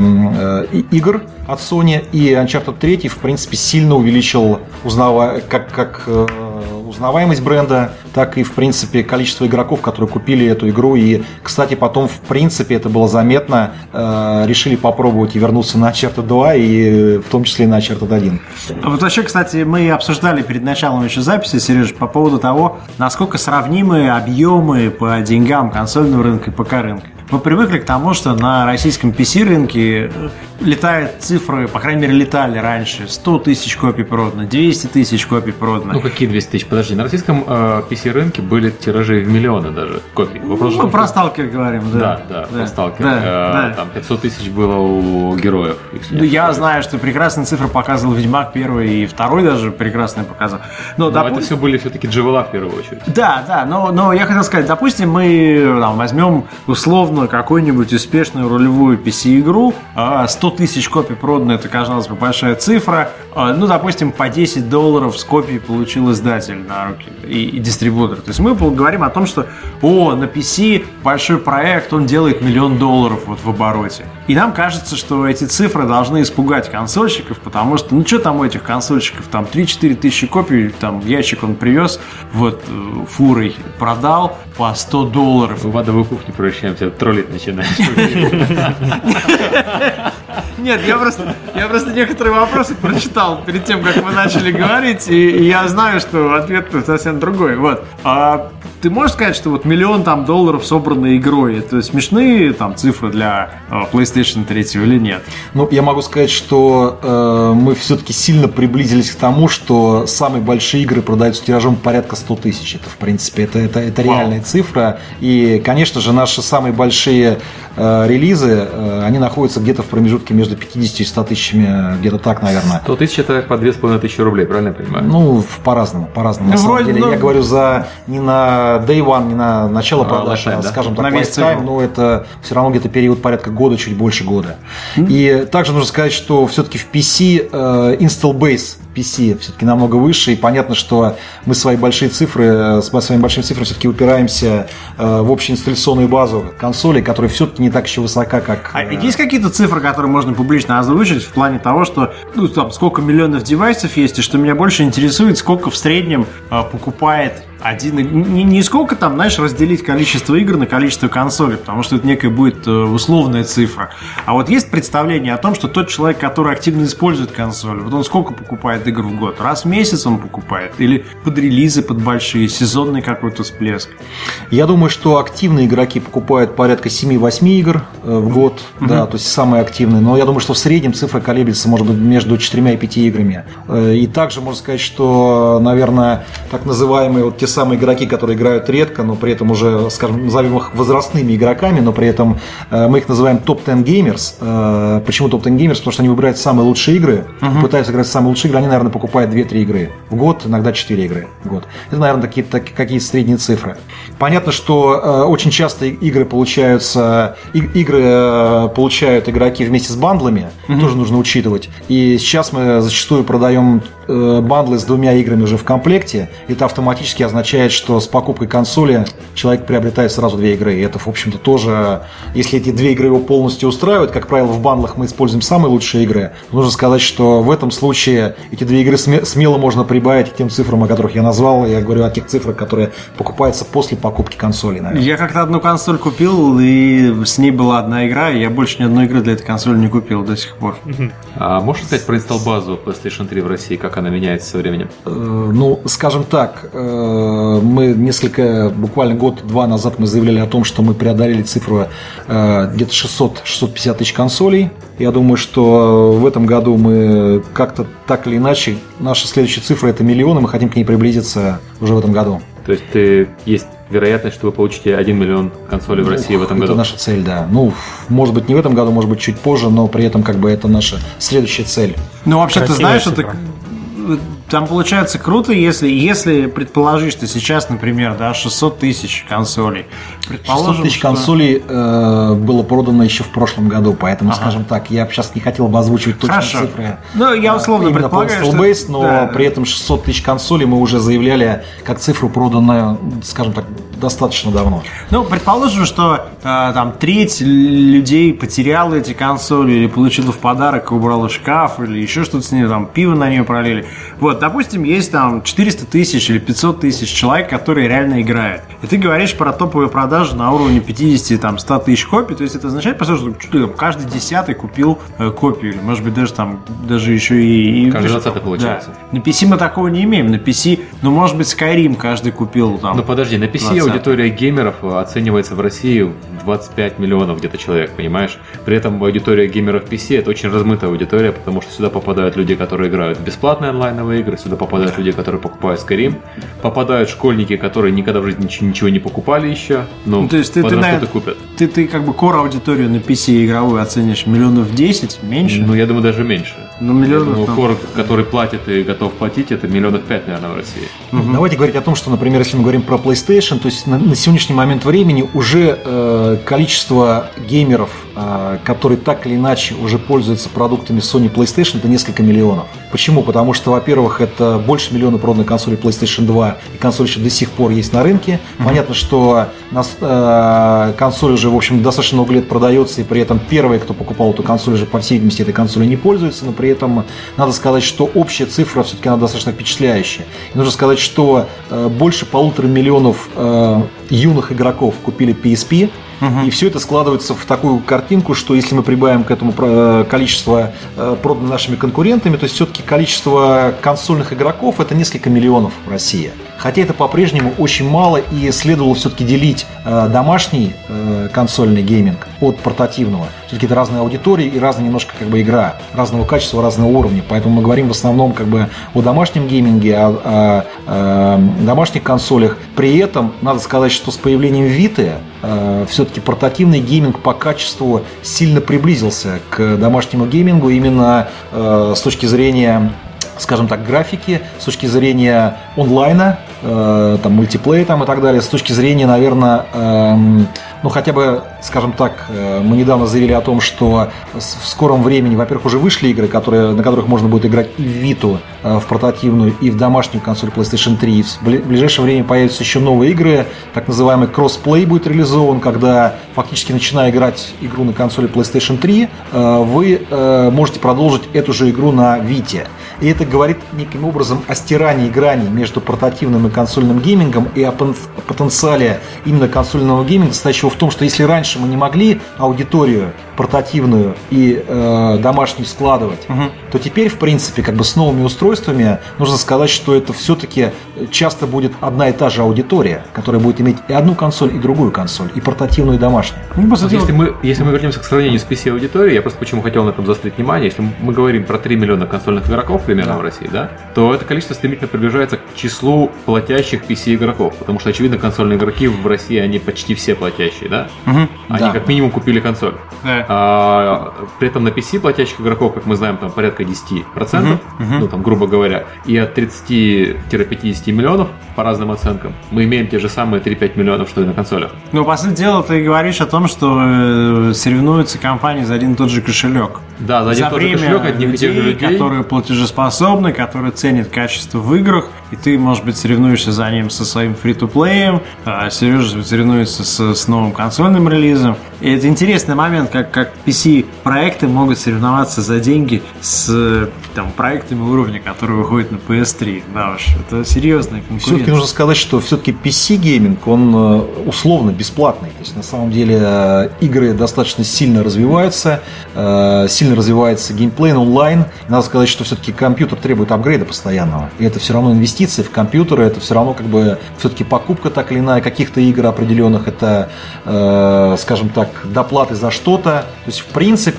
э, игр от Sony. И Uncharted 3, в принципе, сильно увеличил узнава... как, как узнаваемость бренда, так и, в принципе, количество игроков, которые купили эту игру. И, кстати, потом, в принципе, это было заметно, э, решили попробовать и вернуться на Uncharted 2, и в том числе и на Uncharted 1. Вот вообще, кстати, мы обсуждали перед началом еще записи, Сереж, по поводу того, насколько сравнимы объемы по деньгам консольного рынка и ПК рынка. Мы привыкли к тому, что на российском PC-рынке летают цифры, по крайней мере, летали раньше. 100 тысяч копий продано, 200 тысяч копий продано. Ну, какие 200 тысяч? Подожди, на российском э, PC-рынке были тиражи в миллионы даже копий. Вопрос Мы про сталкер говорим, да. Да, да, да про сталкер. Да, э, да. Там 500 тысяч было у героев. Ну, я знаю, что прекрасные цифры показывал Ведьмак первый и второй даже прекрасные показал. Но, но допу... это все были все-таки джевела в первую очередь. Да, да, но, но я хотел сказать, допустим, мы там, возьмем условно какую-нибудь успешную ролевую PC-игру, 100 а, тысяч копий продано, это, казалось бы, большая цифра. А, ну, допустим, по 10 долларов с копий получил издатель на руки и, и дистрибутор. То есть мы говорим о том, что, о, на PC большой проект, он делает миллион долларов вот в обороте. И нам кажется, что эти цифры должны испугать консольщиков, потому что, ну, что там у этих консольщиков, там 3-4 тысячи копий, там ящик он привез, вот э, фурой продал по 100 долларов. В адовую кухню превращаемся, троллить начинаешь. Нет, я просто, я просто некоторые вопросы прочитал перед тем, как мы начали говорить, и я знаю, что ответ совсем другой. Вот. А ты можешь сказать, что вот миллион там долларов собранной игрой, это смешные там цифры для э, PlayStation 3 или нет? Ну, я могу сказать, что э, мы все-таки сильно приблизились к тому, что самые большие игры продаются тиражом порядка 100 тысяч. Это, в принципе, это, это, это реальная цифра. И, конечно же, наши самые большие э, релизы, э, они находятся где-то в промежутке между 50 и 100 тысячами, где-то так, наверное. 100 тысяч это по 2500 рублей, правильно я понимаю? Ну, по-разному, по-разному. Ну, на самом деле, ну... я говорю за не на day one, не на начало а, продаж, а, да? скажем так, на lifetime, но это все равно где-то период порядка года, чуть больше года. Mm-hmm. И также нужно сказать, что все-таки в PC э, install base PC все-таки намного выше, и понятно, что мы свои большие цифры, с своими большими цифрами все-таки упираемся э, в общую инсталляционную базу консолей, которая все-таки не так еще высока, как... А есть какие-то цифры, которые можно публично озвучить в плане того, что ну, там, сколько миллионов девайсов есть, и что меня больше интересует, сколько в среднем э, покупает один... Не, не сколько там, знаешь, разделить количество игр на количество консолей, потому что это некая будет э, условная цифра. А вот есть представление о том, что тот человек, который активно использует консоль, вот он сколько покупает игр в год? Раз в месяц он покупает? Или под релизы, под большие, сезонный какой-то всплеск? Я думаю, что активные игроки покупают порядка 7-8 игр э, в год, mm-hmm. да, то есть самые активные. Но я думаю, что в среднем цифра колеблется, может быть, между 4 и 5 играми. Э, и также можно сказать, что, наверное, так называемые вот те самые игроки, которые играют редко, но при этом уже, скажем, назовем их возрастными игроками, но при этом э, мы их называем топ-10 геймерс. Э, почему топ-10 геймерс? Потому что они выбирают самые лучшие игры, uh-huh. пытаются играть самые лучшие игры, они, наверное, покупают 2-3 игры в год, иногда 4 игры в год. Это, наверное, такие, так, какие-то средние цифры. Понятно, что э, очень часто игры получаются, игры получают игроки вместе с бандлами, uh-huh. тоже нужно учитывать. И сейчас мы зачастую продаем бандлы с двумя играми уже в комплекте, это автоматически означает что с покупкой консоли человек приобретает сразу две игры. И это, в общем-то, тоже, если эти две игры его полностью устраивают, как правило, в бандлах мы используем самые лучшие игры, нужно сказать, что в этом случае эти две игры смело можно прибавить к тем цифрам, о которых я назвал. Я говорю о тех цифрах, которые покупаются после покупки консоли. Наверное. Я как-то одну консоль купил, и с ней была одна игра, и я больше ни одной игры для этой консоли не купил до сих пор. А можешь сказать про инсталл базу PlayStation 3 в России, как она меняется со временем? Э, ну, скажем так, э, мы несколько, буквально год-два назад мы заявляли о том, что мы преодолели цифру э, где-то 600-650 тысяч консолей. Я думаю, что в этом году мы как-то так или иначе, наша следующая цифра это миллион, и мы хотим к ней приблизиться уже в этом году. То есть ты, есть вероятность, что вы получите 1 миллион консолей в России в этом году? Это наша цель, да. Ну, может быть, не в этом году, может быть, чуть позже, но при этом как бы это наша следующая цель. Ну, вообще, Красивая ты знаешь, цифра. это там получается круто, если, если предположить, что сейчас, например, да, 600 тысяч консолей. 600 тысяч что... консолей э, было продано еще в прошлом году, поэтому, ага. скажем так, я сейчас не хотел бы озвучивать точные Хорошо. цифры. Ну, я условно именно предполагаю, по Base, но да. при этом 600 тысяч консолей мы уже заявляли как цифру проданную, скажем так, достаточно давно. Ну, предположим, что э, там треть людей потеряла эти консоли или получила в подарок, убрала в шкаф или еще что-то с ней, там пиво на нее пролили. Вот, допустим, есть там 400 тысяч или 500 тысяч человек, которые реально играют. И ты говоришь про топовые продажи на уровне 50 там 100 тысяч копий, то есть это означает, по сути, что каждый десятый купил э, копию, или может быть даже там, даже еще и... Каждый двадцатый получается. Да. На PC мы такого не имеем, на PC, ну может быть Skyrim каждый купил там. Ну подожди, на PC 20 аудитория геймеров оценивается в России в 25 миллионов где-то человек, понимаешь? При этом аудитория геймеров PC это очень размытая аудитория, потому что сюда попадают люди, которые играют в бесплатные онлайновые игры, сюда попадают люди, которые покупают Skyrim, попадают школьники, которые никогда в жизни ничего не покупали еще, но ну, то есть ты, ты, на, купят. Ты, ты как бы core аудиторию на PC игровую оценишь миллионов 10, меньше? Ну, я думаю, даже меньше. Ну, миллионов... Я думаю, core, который платит и готов платить, это миллионов 5, наверное, в России. Угу. Давайте говорить о том, что, например, если мы говорим про PlayStation, то есть на, на сегодняшний момент времени уже э, количество геймеров, э, которые так или иначе уже пользуются продуктами Sony PlayStation, это несколько миллионов. Почему? Потому что, во-первых, это больше миллиона проданных консолей PlayStation 2, и консоль еще до сих пор есть на рынке. Mm-hmm. Понятно, что нас, э, консоль уже, в общем, достаточно много лет продается, и при этом первые, кто покупал эту консоль, уже, по всей видимости, этой консолью не пользуются, но при этом надо сказать, что общая цифра все-таки она достаточно впечатляющая. И нужно сказать, что э, больше полутора миллионов э, юных игроков купили PSP, и все это складывается в такую картинку, что если мы прибавим к этому э, количество э, проданных нашими конкурентами, то все-таки количество консольных игроков это несколько миллионов в России. Хотя это по-прежнему очень мало, и следовало все-таки делить э, домашний консольный гейминг от портативного. Все-таки это разные аудитории и разная немножко как бы игра, разного качества, разного уровня. Поэтому мы говорим в основном как бы о домашнем гейминге, о, о, о домашних консолях. При этом надо сказать, что с появлением Vita э, все-таки портативный гейминг по качеству сильно приблизился к домашнему геймингу именно э, с точки зрения скажем так, графики, с точки зрения онлайна, э, там, мультиплеер там, и так далее, с точки зрения, наверное, эм, ну, хотя бы, скажем так, э, мы недавно заявили о том, что в скором времени, во-первых, уже вышли игры, которые, на которых можно будет играть и в Vita, э, в портативную, и в домашнюю консоль PlayStation 3. И в ближайшее время появятся еще новые игры, так называемый cross-play будет реализован, когда фактически начиная играть игру на консоли PlayStation 3, э, вы можете продолжить эту же игру на Vita. И это говорит неким образом о стирании грани между портативным и консольным геймингом и о потенциале именно консольного гейминга, стоящего в том, что если раньше мы не могли аудиторию портативную и э, домашнюю складывать, угу. то теперь, в принципе, как бы с новыми устройствами нужно сказать, что это все-таки часто будет одна и та же аудитория, которая будет иметь и одну консоль, и другую консоль, и портативную, и домашнюю. Ну, вот если, мы, если мы вернемся к сравнению с PC-аудиторией, я просто почему хотел на этом заострить внимание, если мы говорим про 3 миллиона консольных игроков примерно да. в России, да, то это количество стремительно приближается к числу платящих PC-игроков, потому что, очевидно, консольные игроки в России, они почти все платящие, да? Угу. Они да. как минимум купили консоль. Да. А, при этом на PC платящих игроков, как мы знаем, там порядка 10%, угу. Угу. ну там, грубо говоря, и от 30-50 миллионов, по разным оценкам, мы имеем те же самые 3-5 миллионов, что и на консолях. Ну, по сути дела, ты говоришь о том, что э, соревнуются компании за один и тот же кошелек. Да, за один и тот же кошелек одних и тех же людей. которые платежеспособны, которые ценят качество в играх, и ты, может быть, соревнуешься за ним со своим фри-то-плеем, а Сережа соревнуется с, с новым консольным релизом. И это интересный момент, как, как PC-проекты могут соревноваться за деньги с там, проектами уровня, которые выходят на PS3. Да уж, это серьезная конкуренция. Все-таки нужно сказать, что все-таки PC-gaming, он э, условно бесплатный. То есть, на самом деле, э, игры достаточно сильно развиваются, э, сильно развивается геймплей онлайн. Надо сказать, что все-таки компьютер требует апгрейда постоянного. И это все равно инвестиции в компьютеры, это все равно как бы все-таки покупка так или иная каких-то игр определенных, это, скажем так, доплаты за что-то. То есть, в принципе,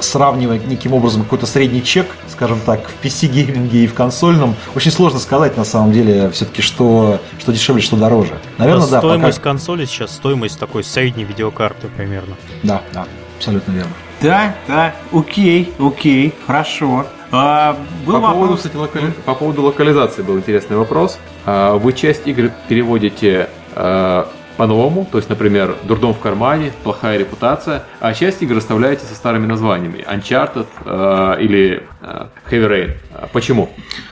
сравнивать неким образом какой-то средний чек, скажем так, в PC-гейминге и в консольном, очень сложно сказать на самом деле все-таки, что, что дешевле, что дороже. Наверное, да. Стоимость пока... консоли сейчас стоимость такой средней видеокарты примерно. Да, да, абсолютно верно. Да, да, окей, окей, хорошо. А, был по, вопрос... поводу, кстати, локали... по поводу локализации был интересный вопрос. А, вы часть игр переводите а, по-новому, то есть, например, «Дурдом в кармане», «Плохая репутация», а часть игр оставляете со старыми названиями. «Uncharted» э, или э, «Heavy Rain». Почему?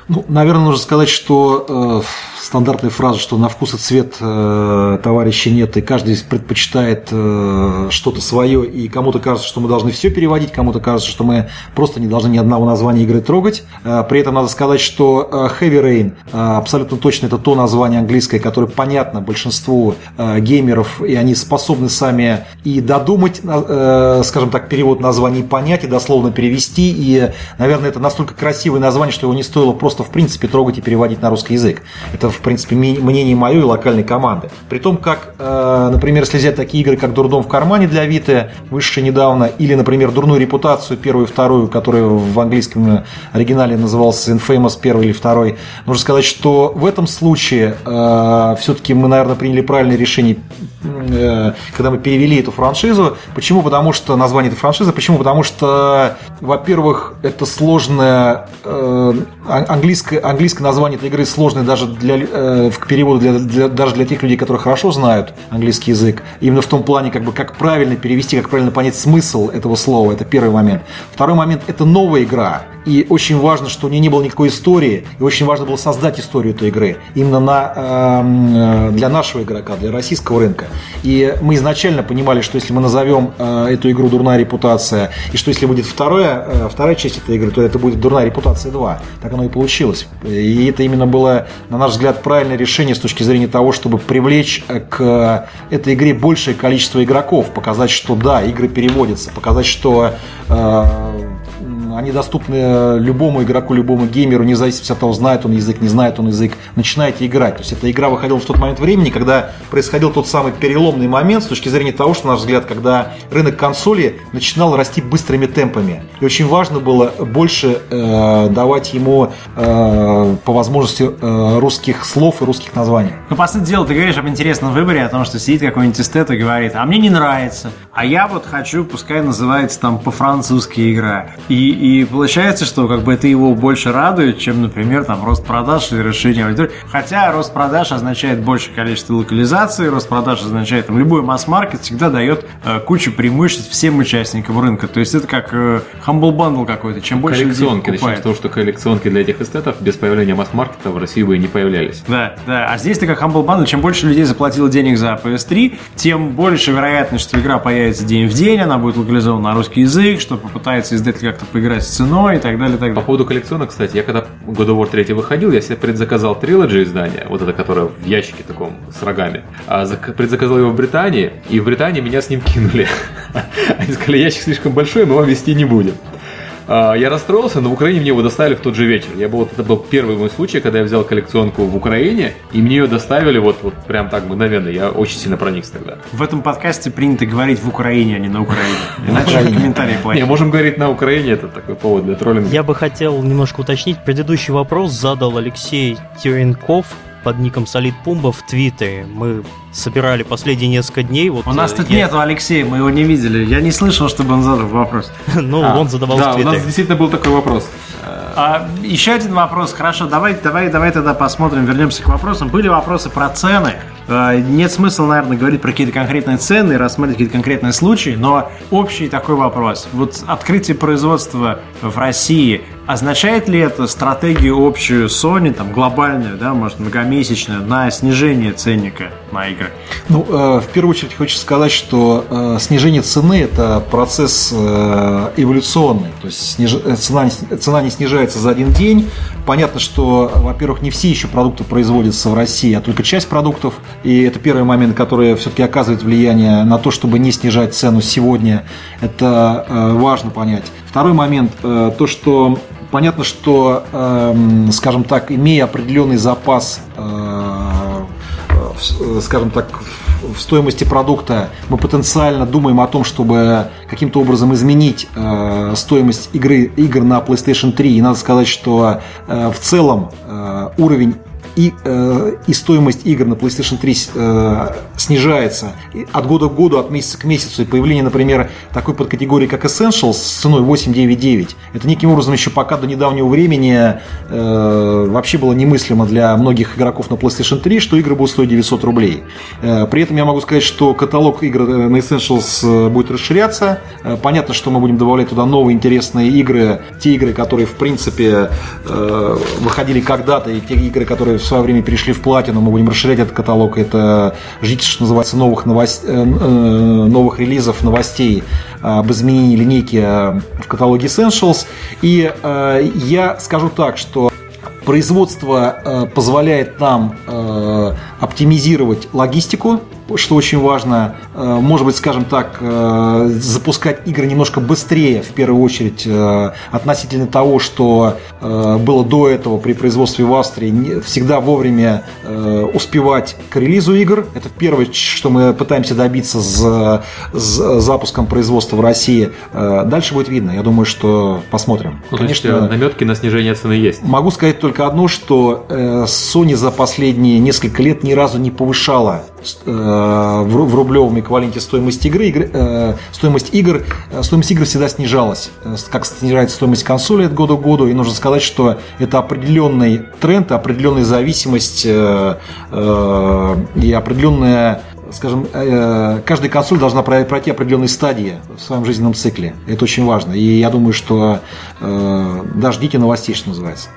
Ну, наверное, нужно сказать, что э, стандартная фраза, что на вкус и цвет э, товарища нет, и каждый предпочитает э, что-то свое, и кому-то кажется, что мы должны все переводить, кому-то кажется, что мы просто не должны ни одного названия игры трогать. Э, при этом надо сказать, что э, Heavy Rain э, абсолютно точно это то название английское, которое понятно большинству э, геймеров, и они способны сами и додумать, э, скажем так, перевод названий, понять, и дословно перевести, и, наверное, это настолько красивое название, что его не стоило просто в принципе трогать и переводить на русский язык. Это в принципе, мнение мое и локальной команды. При том, как, э, например, если взять такие игры, как «Дурдом в кармане» для Авито, вышедшие недавно, или, например, «Дурную репутацию», первую и вторую, которая в английском оригинале назывался «Infamous» первый или второй, нужно сказать, что в этом случае э, все-таки мы, наверное, приняли правильное решение, э, когда мы перевели эту франшизу. Почему? Потому что название этой франшизы. Почему? Потому что, во-первых, это сложное um, английское, английское название этой игры сложное даже для э, к переводу для, для, даже для тех людей, которые хорошо знают английский язык. Именно в том плане, как бы как правильно перевести, как правильно понять смысл этого слова. Это первый момент. Второй момент – это новая игра. И очень важно, что у нее не было никакой истории, и очень важно было создать историю этой игры именно на, эм, э, для нашего игрока, для российского рынка. И мы изначально понимали, что если мы назовем э, эту игру «Дурная репутация», и что если будет вторая, э, вторая часть этой игры, то это будет «Дурная репутация 2». Так оно и получилось. И это именно было, на наш взгляд, правильное решение с точки зрения того, чтобы привлечь к этой игре большее количество игроков, показать, что да, игры переводятся, показать, что э, они доступны любому игроку, любому геймеру, не зависит от того, знает он язык, не знает он язык. Начинаете играть. То есть эта игра выходила в тот момент времени, когда происходил тот самый переломный момент с точки зрения того, что, на наш взгляд, когда рынок консоли начинал расти быстрыми темпами. И очень важно было больше э, давать ему э, по возможности э, русских слов и русских названий. Ну, по сути дела, ты говоришь об интересном выборе, о том, что сидит какой-нибудь эстет и говорит, а мне не нравится, а я вот хочу, пускай называется там по-французски игра. И, И получается, что как бы это его больше радует, чем, например, там рост продаж или расширение аудитории. Хотя рост продаж означает большее количество локализации, рост продаж означает там любой масс-маркет всегда дает э, кучу преимуществ всем участникам рынка. То есть это как э, humble bundle какой-то. Чем больше коллекционки. Начнем с того, что коллекционки для этих эстетов без появления масс-маркета в России бы и не появлялись. Да, да. А здесь-то как humble bundle, чем больше людей заплатило денег за PS3, тем больше вероятность, что игра появится день в день, она будет локализована на русский язык, что попытается издатель как-то поиграть с ценой и так далее, и так далее. По поводу коллекционок, кстати, я когда God of War 3 выходил, я себе предзаказал трилоджи издание, вот это, которое в ящике таком с рогами. А предзаказал его в Британии, и в Британии меня с ним кинули. Они сказали, ящик слишком большой, мы вам вести не будем. А, я расстроился, но в Украине мне его доставили в тот же вечер. Я был, это был первый мой случай, когда я взял коллекционку в Украине, и мне ее доставили вот, вот прям так мгновенно. Я очень сильно проникся тогда. В этом подкасте принято говорить в Украине, а не на Украине. Иначе комментарии плохие. Не, можем говорить на Украине, это такой повод для троллинга. Я бы хотел немножко уточнить. Предыдущий вопрос задал Алексей Теренков под ником Солид Пумба в Твиттере. Мы собирали последние несколько дней. Вот у нас э, тут я... нету Алексея, мы его не видели. Я не слышал, чтобы он задал вопрос. ну, а, он задавал да, в Твиттере. у нас действительно был такой вопрос. А, еще один вопрос. Хорошо, давай, давай, давай тогда посмотрим, вернемся к вопросам. Были вопросы про цены. А, нет смысла, наверное, говорить про какие-то конкретные цены и рассматривать какие-то конкретные случаи, но общий такой вопрос. Вот открытие производства в России Означает ли это стратегию общую Sony, там, глобальную, да, может, многомесячную, на снижение ценника на игры? Ну, э, в первую очередь хочу сказать, что э, снижение цены – это процесс э, эволюционный. То есть сниж... Э, цена, цена не снижается за один день. Понятно, что, во-первых, не все еще продукты производятся в России, а только часть продуктов. И это первый момент, который все-таки оказывает влияние на то, чтобы не снижать цену сегодня. Это э, важно понять. Второй момент э, – то, что Понятно, что, эм, скажем так, имея определенный запас, э, скажем так, в стоимости продукта, мы потенциально думаем о том, чтобы каким-то образом изменить э, стоимость игры, игр на PlayStation 3. И надо сказать, что э, в целом уровень и, э, и стоимость игр на PlayStation 3 э, снижается от года к году, от месяца к месяцу. И появление, например, такой подкатегории, как Essentials с ценой 899, это неким образом еще пока до недавнего времени э, вообще было немыслимо для многих игроков на PlayStation 3, что игры будут стоить 900 рублей. Э, при этом я могу сказать, что каталог игр э, на Essentials э, будет расширяться. Э, понятно, что мы будем добавлять туда новые интересные игры, те игры, которые в принципе э, выходили когда-то, и те игры, которые свое время перешли в платину, мы будем расширять этот каталог. Это ждите, что называется, новых, новост... Э, э, новых релизов, новостей об изменении линейки э, в каталоге Essentials. И я скажу так, что производство позволяет нам оптимизировать логистику, что очень важно, э, может быть, скажем так, э, запускать игры немножко быстрее, в первую очередь, э, относительно того, что было до этого при производстве в Австрии, всегда вовремя успевать к релизу игр. Это первое, что мы пытаемся добиться с, с запуском производства в России. Дальше будет видно. Я думаю, что посмотрим. Ну, Конечно, есть, наметки на снижение цены есть. Могу сказать только одно, что Sony за последние несколько лет ни разу не повышала в рублевом эквиваленте стоимость игры э, стоимость игр, э, стоимость игр всегда снижалась, как снижается стоимость консоли от года к году, и нужно сказать, что это определенный тренд, определенная зависимость и определенная скажем, каждая консоль должна пройти определенные стадии в своем жизненном цикле. Это очень важно. И я думаю, что дождите новостей, что называется.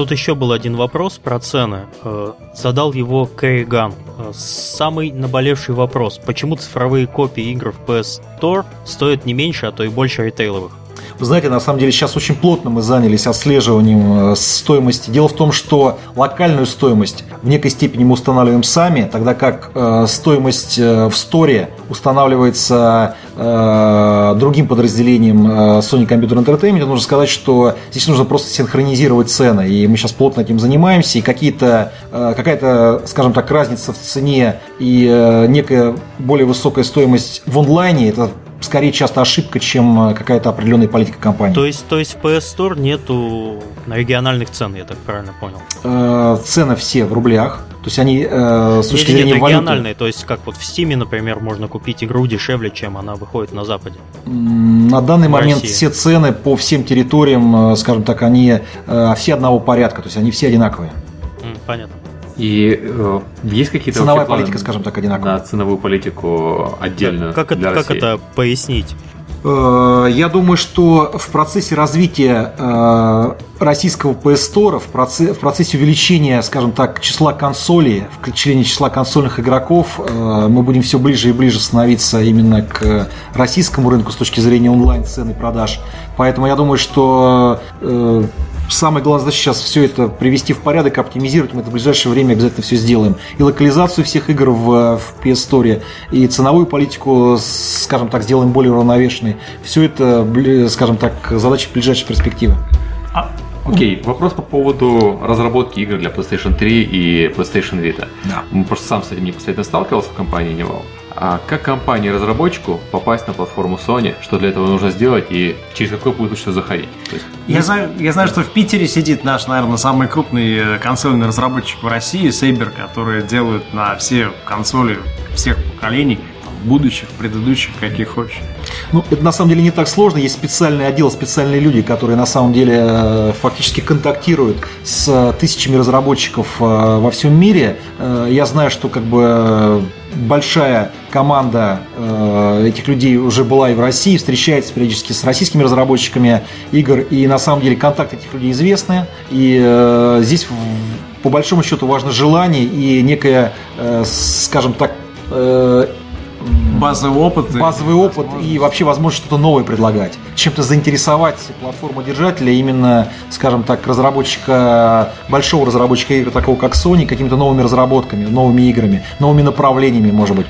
Тут еще был один вопрос про цены. Э, задал его Кэрриган. Э, самый наболевший вопрос. Почему цифровые копии игр в PS Store стоят не меньше, а то и больше ритейловых? Знаете, на самом деле сейчас очень плотно мы занялись отслеживанием э, стоимости. Дело в том, что локальную стоимость в некой степени мы устанавливаем сами, тогда как э, стоимость э, в сторе устанавливается другим подразделением Sony Computer Entertainment. Нужно сказать, что здесь нужно просто синхронизировать цены, и мы сейчас плотно этим занимаемся, и какие-то, какая-то, скажем так, разница в цене и некая более высокая стоимость в онлайне, это скорее часто ошибка, чем э, какая-то определенная политика компании. То есть, то есть в PS Store нету региональных цен, я так правильно понял? Э, цены все в рублях. То есть они э, с точки Нет, зрения нет, валюты... региональные, то есть как вот в Стиме, например, можно купить игру дешевле, чем она выходит на Западе. На данный В момент России. все цены по всем территориям, э, скажем так, они э, все одного порядка, то есть они все одинаковые. Понятно. И э, есть какие-то Ценовая политика, скажем так, одинаковая. на ценовую политику отдельно Как, для это, как это пояснить? Э, Я думаю, что в процессе развития э, российского PS Store, в процессе, в процессе увеличения, скажем так, числа консолей, включения числа консольных игроков, э, мы будем все ближе и ближе становиться именно к российскому рынку с точки зрения онлайн цены продаж. Поэтому я думаю, что главная задача сейчас все это привести в порядок, оптимизировать. Мы это в ближайшее время обязательно все сделаем. И локализацию всех игр в, в PS Store, и ценовую политику, скажем так, сделаем более уравновешенной. Все это, скажем так, задачи ближайшей перспективы. Окей, вопрос по поводу разработки игр для PlayStation 3 и PlayStation Vita. Да. Просто сам с этим непосредственно сталкивался в компании Nival. А как компании-разработчику попасть на платформу Sony? Что для этого нужно сделать и через какой путь лучше заходить? Есть, Я знаю, я знаю, что в Питере сидит наш, наверное, самый крупный э, консольный разработчик в России, Saber, который делают на все консоли всех поколений, будущих, предыдущих, каких хочешь. Ну, это на самом деле не так сложно. Есть специальный отдел, специальные люди, которые на самом деле э, фактически контактируют с э, тысячами разработчиков э, во всем мире. Я знаю, что как бы большая команда этих людей уже была и в России, встречается периодически с российскими разработчиками игр, и на самом деле контакты этих людей известны. И здесь по большому счету важно желание и некое, скажем так, Базовый опыт. и- базовый опыт и вообще возможность что-то новое предлагать. Чем-то заинтересовать платформу держателя, именно, скажем так, разработчика, большого разработчика игр, такого как Sony, какими-то новыми разработками, новыми играми, новыми направлениями, может быть.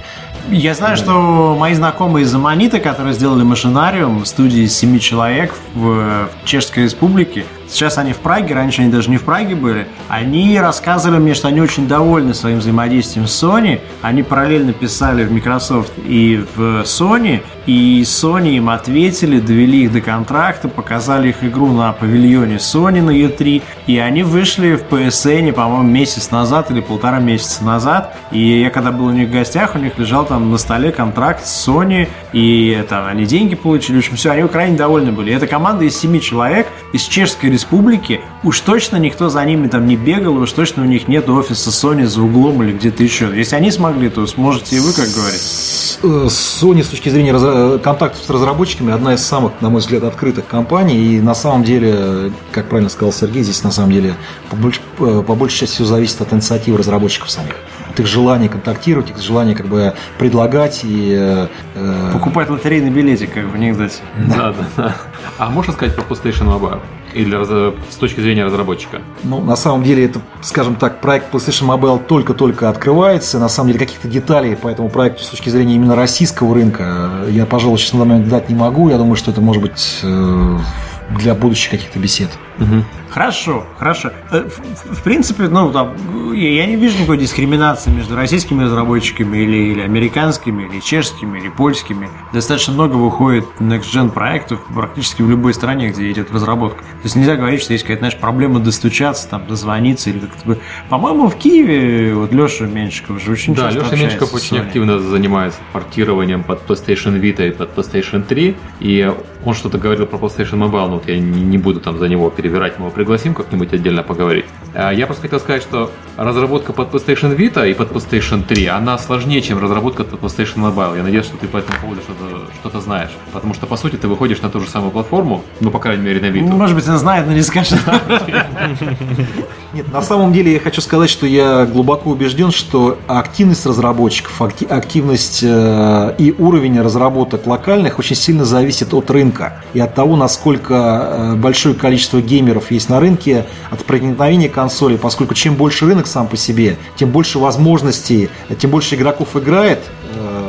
Я знаю, что мои знакомые из Аманита, которые сделали машинариум, студии из семи человек в, в Чешской Республике, сейчас они в Праге, раньше они даже не в Праге были, они рассказывали мне, что они очень довольны своим взаимодействием с Sony, они параллельно писали в Microsoft и в Sony, и Sony им ответили, довели их до контракта, показали их игру на павильоне Sony на E3, и они вышли в PSN, по-моему, месяц назад или полтора месяца назад, и я когда был у них в гостях, у них лежал там на столе контракт с Sony, и там они деньги получили, в общем, все, они крайне довольны были. И эта команда из семи человек из Чешской Республики, уж точно никто за ними там не бегал, уж точно у них нет офиса Sony за углом или где-то еще. Если они смогли, то сможете и вы, как говорится. Э, Sony с точки зрения разра- контактов с разработчиками одна из самых, на мой взгляд, открытых компаний. И на самом деле, как правильно сказал Сергей, здесь на самом деле по, больш- э, по большей части все зависит от инициативы разработчиков самих. От их желания контактировать, их желания как бы предлагать и э, э, Покупать лотерейный билетик, как в анекдоте. да, да, да. А можно сказать про PlayStation Mobile? Или раз- с точки зрения разработчика? Ну, на самом деле, это, скажем так, проект PlayStation Mobile только-только открывается. На самом деле, каких-то деталей по этому проекту с точки зрения именно российского рынка э, я, пожалуй, сейчас на данный момент дать не могу. Я думаю, что это может быть э, для будущих каких-то бесед. Хорошо, хорошо. Э, В, в- в принципе, ну, там, я я не вижу никакой дискриминации между российскими разработчиками или, или американскими, или чешскими, или польскими. Достаточно много выходит next-gen проектов практически в любой стране, где идет разработка. То есть нельзя говорить, что есть какая-то, знаешь, проблема достучаться, там, дозвониться или как-то... бы. По-моему, в Киеве вот Леша Меньшиков же очень Да, часто Леша с очень активно занимается портированием под PlayStation Vita и под PlayStation 3. И он что-то говорил про PlayStation Mobile, но вот я не, не буду там за него перебирать, мы его пригласим как-нибудь отдельно поговорить. А Я просто хотел сказать, что разработка под PlayStation Vita и под PlayStation 3, она сложнее, чем разработка под PlayStation Mobile. Я надеюсь, что ты по этому поводу что-то, что-то знаешь. Потому что, по сути, ты выходишь на ту же самую платформу, ну, по крайней мере, на Vita. Может быть, он знает, но не скажет. Нет, на самом деле я хочу сказать, что я глубоко убежден, что активность разработчиков, акти- активность э, и уровень разработок локальных очень сильно зависит от рынка и от того, насколько большое количество геймеров есть на рынке, от проникновения консолей, поскольку чем больше рынок сам по себе, тем больше возможностей, э, тем больше игроков играет, э,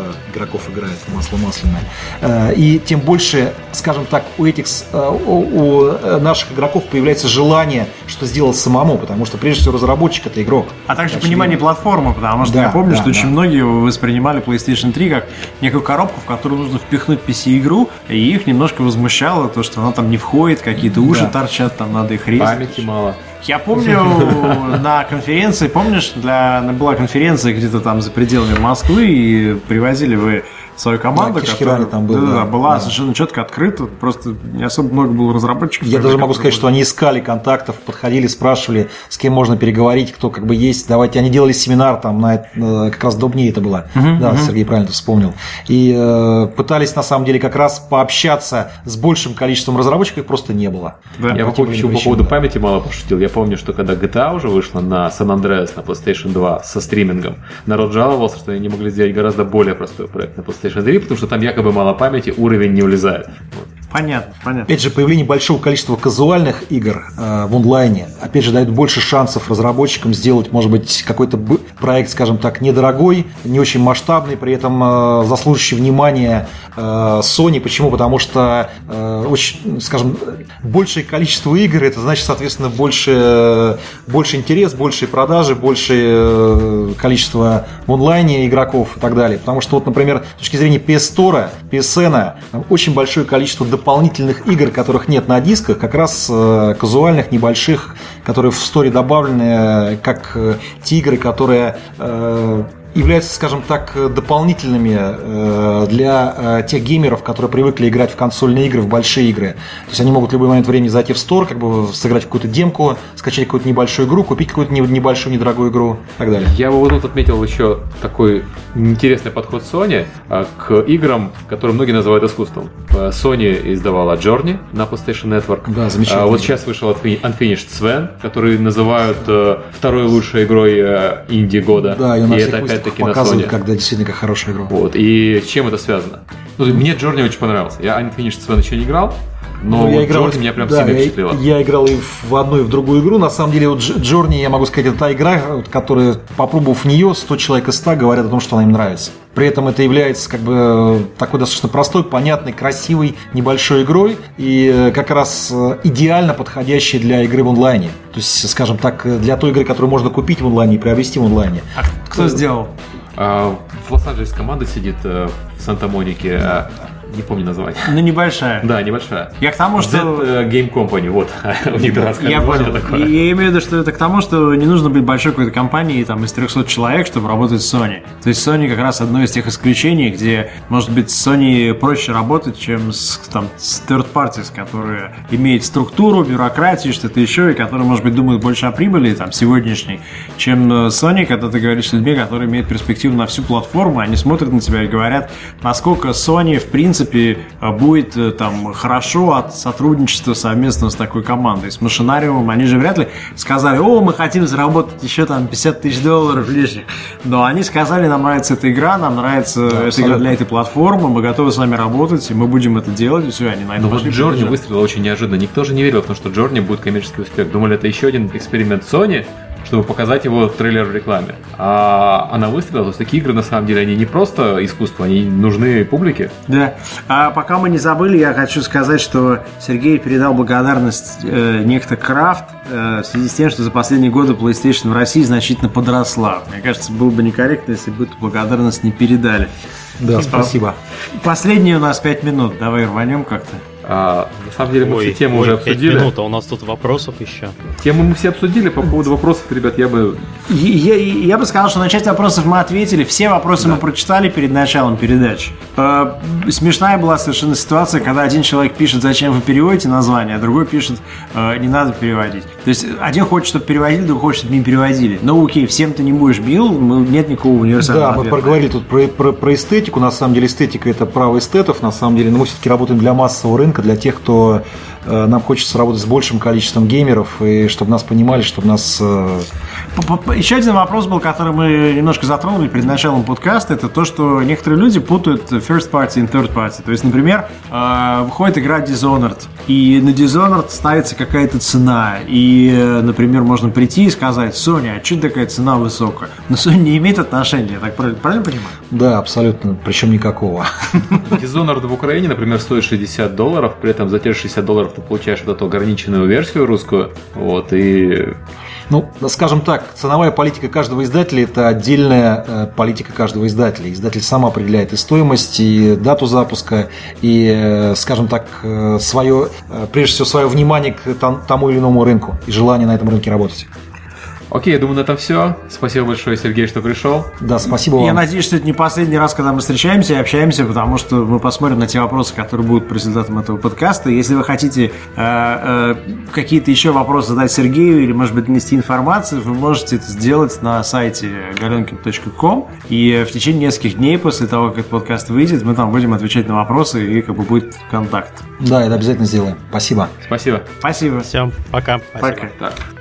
игроков играет масло масляное, э, и тем больше, скажем так, у этих э, у, у, э, наших игроков появляется желание что сделать самому, потому что прежде всего разработчик это игрок. А также Очевидно. понимание платформы, потому что Да, я помню, да, что да. очень многие воспринимали PlayStation 3 как некую коробку, в которую нужно впихнуть PC-игру, и их немножко возмущало то, что она там не входит, какие-то уши Да. торчат, там надо их резать. Памяти мало. Я помню на конференции, помнишь, для, была конференция где-то там за пределами Москвы, и привозили вы свою команду, Да, которая там был, да, да, да. была Да. совершенно четко открыта, просто не особо много было разработчиков. Я даже могу сказать, которые что они искали контактов, подходили, спрашивали, с кем можно переговорить, кто как бы есть. Давайте, они делали семинар там, на, как раз до дней это было. да, Сергей правильно это вспомнил. И э, пытались на самом деле как раз пообщаться с большим количеством разработчиков, их просто не было. Да. Я по по, еще по поводу да. памяти мало пошутил. Я помню, что когда GTA уже вышла на San Andreas на PlayStation 2 со стримингом, народ жаловался, что они не могли сделать гораздо более простой проект на PlayStation 3, потому что там якобы мало памяти, уровень не влезает. Вот. Понятно, понятно. Опять же, появление большого количества казуальных игр э, в онлайне, опять же, дает больше шансов разработчикам сделать, может быть, какой-то проект, скажем так, недорогой, не очень масштабный, при этом э, заслуживающий внимания э, Sony. Почему? Потому что, э, очень, скажем, большее количество игр, это значит, соответственно, больше, больше интерес, больше продажи, больше э, количество в онлайне игроков и так далее. Потому что, вот, например, с точки зрения PS Store, PSN, там очень большое количество дополнительных игр, которых нет на дисках, как раз э, казуальных, небольших, которые в сторе добавлены, э, как э, те игры, которые являются, скажем так, э, дополнительными э, для э, тех геймеров, которые привыкли играть в консольные игры, в большие игры. То есть они могут в любой момент времени зайти в стор, как бы сыграть в какую-то демку, скачать какую-то небольшую игру, купить какую-то не- небольшую, недорогую игру и так далее. Я бы вот тут отметил еще такой интересный подход Sony а, к играм, которые многие называют искусством. Sony издавала Journey на PlayStation Network. Да, замечательно. А вот сейчас вышел Unfi- Unfinished Sven, который называют э, второй лучшей игрой э, инди года. Да, и у нас и всех это выставках опять-таки на Sony. когда действительно как хорошая игра. Вот. И чем это связано? Ну, мне Journey очень понравился. Я Unfinished Sven еще не играл, но Ну, вот Journey меня прям да, сильно я, впечатлила. я играл и в одну, и в другую игру. На самом деле, вот Дж- Journey, я могу сказать, это та игра, вот, которая, попробовав в нее, 100 человек из 100 говорят о том, что она им нравится. При этом это является как бы такой достаточно простой, понятной, красивой, небольшой игрой и э, как раз э, идеально подходящей для игры в онлайне. То есть, скажем так, э, для той игры, которую можно купить в онлайне и приобрести в онлайне. А кто сделал? А, в Лос-Анджелесе команда сидит в Санта-Монике, э, не помню название. Ну, небольшая. Да, небольшая. Я к тому, что... Z э, Game Company, вот, у них дурацкое Я понял. такое. Я имею в виду, что это к тому, что не нужно быть большой какой-то компанией там, из 300 человек, чтобы работать с Sony. То есть Sony как раз одно из тех исключений, где, может быть, с Sony проще работать, чем с, там, с third parties, которые имеют структуру, бюрократию, что-то еще, и которые, может быть, думают больше о прибыли там, сегодняшней, чем э, Sony, когда ты говоришь с людьми, которые имеют перспективу на всю платформу, они смотрят на тебя и говорят, насколько Sony, в принципе, э, будет э, там хорошо от сотрудничества совместно с такой командой. С Машинариумом они же вряд ли сказали, о, мы хотим заработать еще там 50 тысяч долларов лишних. Но они сказали, нам нравится эта игра, нам нравится эта игра абсолютно. для этой платформы, мы готовы с вами работать, и мы будем это делать, и все, они на это Но Ну вот Джорни побежали. выстрелила очень неожиданно. Никто же не верил в то, что Джорни будет коммерческий успех. Думали, это еще один эксперимент Sony, чтобы показать его трейлер в рекламе. А она выстрелила. То есть такие игры, на самом деле, они не просто искусство, они нужны публике. Да. А пока мы не забыли, я хочу сказать, что Сергей передал благодарность э, некто Крафт э, в связи с тем, что за последние годы PlayStation в России значительно подросла. Мне кажется, было бы некорректно, если бы эту благодарность не передали. Да, спасибо. Последние у нас пять минут. Давай рванем как-то. А, на самом деле мы Ой, все темы ой, уже обсудили. минут, а у нас тут вопросов еще. Темы мы все обсудили. По поводу вопросов, ребят, я бы... Я, я- я бы сказал, что на часть вопросов мы ответили. Все вопросы мы прочитали перед началом передачи. Э, смешная была совершенно ситуация, когда один человек пишет, зачем вы переводите название, а другой пишет, э, не надо переводить. То есть один хочет, чтобы переводили, другой хочет, чтобы не переводили. Ну окей, всем ты не будешь бил, мы- нет никакого универсального Да, мы ответа. проговорили тут про, про- про эстетику. На самом деле эстетика это право эстетов. На самом деле, но мы все-таки работаем для массового рынка, для тех, кто э, нам хочется работать с большим количеством геймеров и чтобы нас понимали, чтобы нас э, Еще один вопрос был, который мы немножко затронули перед началом подкаста, это то, что некоторые люди путают first party и third party. То есть, например, э, выходит игра Dishonored, и на Dishonored ставится какая-то цена, и, например, можно прийти и сказать, Sony, а что такая цена высокая? Но Sony не имеет отношения, я так правильно, правильно понимаю? да, абсолютно, причем никакого. Dishonored в Украине, например, стоит 60 долларов, при этом за те же 60 долларов ты получаешь вот эту ограниченную версию русскую, вот, и Ну, скажем так, ценовая политика каждого издателя – это отдельная э, политика каждого издателя. Издатель сам определяет и стоимость, и дату запуска, и, э, скажем так, э, свое, прежде всего, свое внимание к тому или иному рынку и желание на этом рынке работать. Окей, я думаю, на этом все. Спасибо большое, Сергей, что пришел. Да, спасибо вам. Я надеюсь, что это не последний раз, когда мы встречаемся и общаемся, потому что мы посмотрим на те вопросы, которые будут по результатам этого подкаста. Если вы хотите э, э, какие-то еще вопросы задать Сергею или, может быть, нести информацию, вы можете это сделать на сайте galenkin.com. И в течение нескольких дней после того, как подкаст выйдет, мы там будем отвечать на вопросы и как бы будет контакт. Да, это обязательно сделаем. Спасибо. Спасибо. Спасибо. Всем пока. Спасибо. Пока. Так.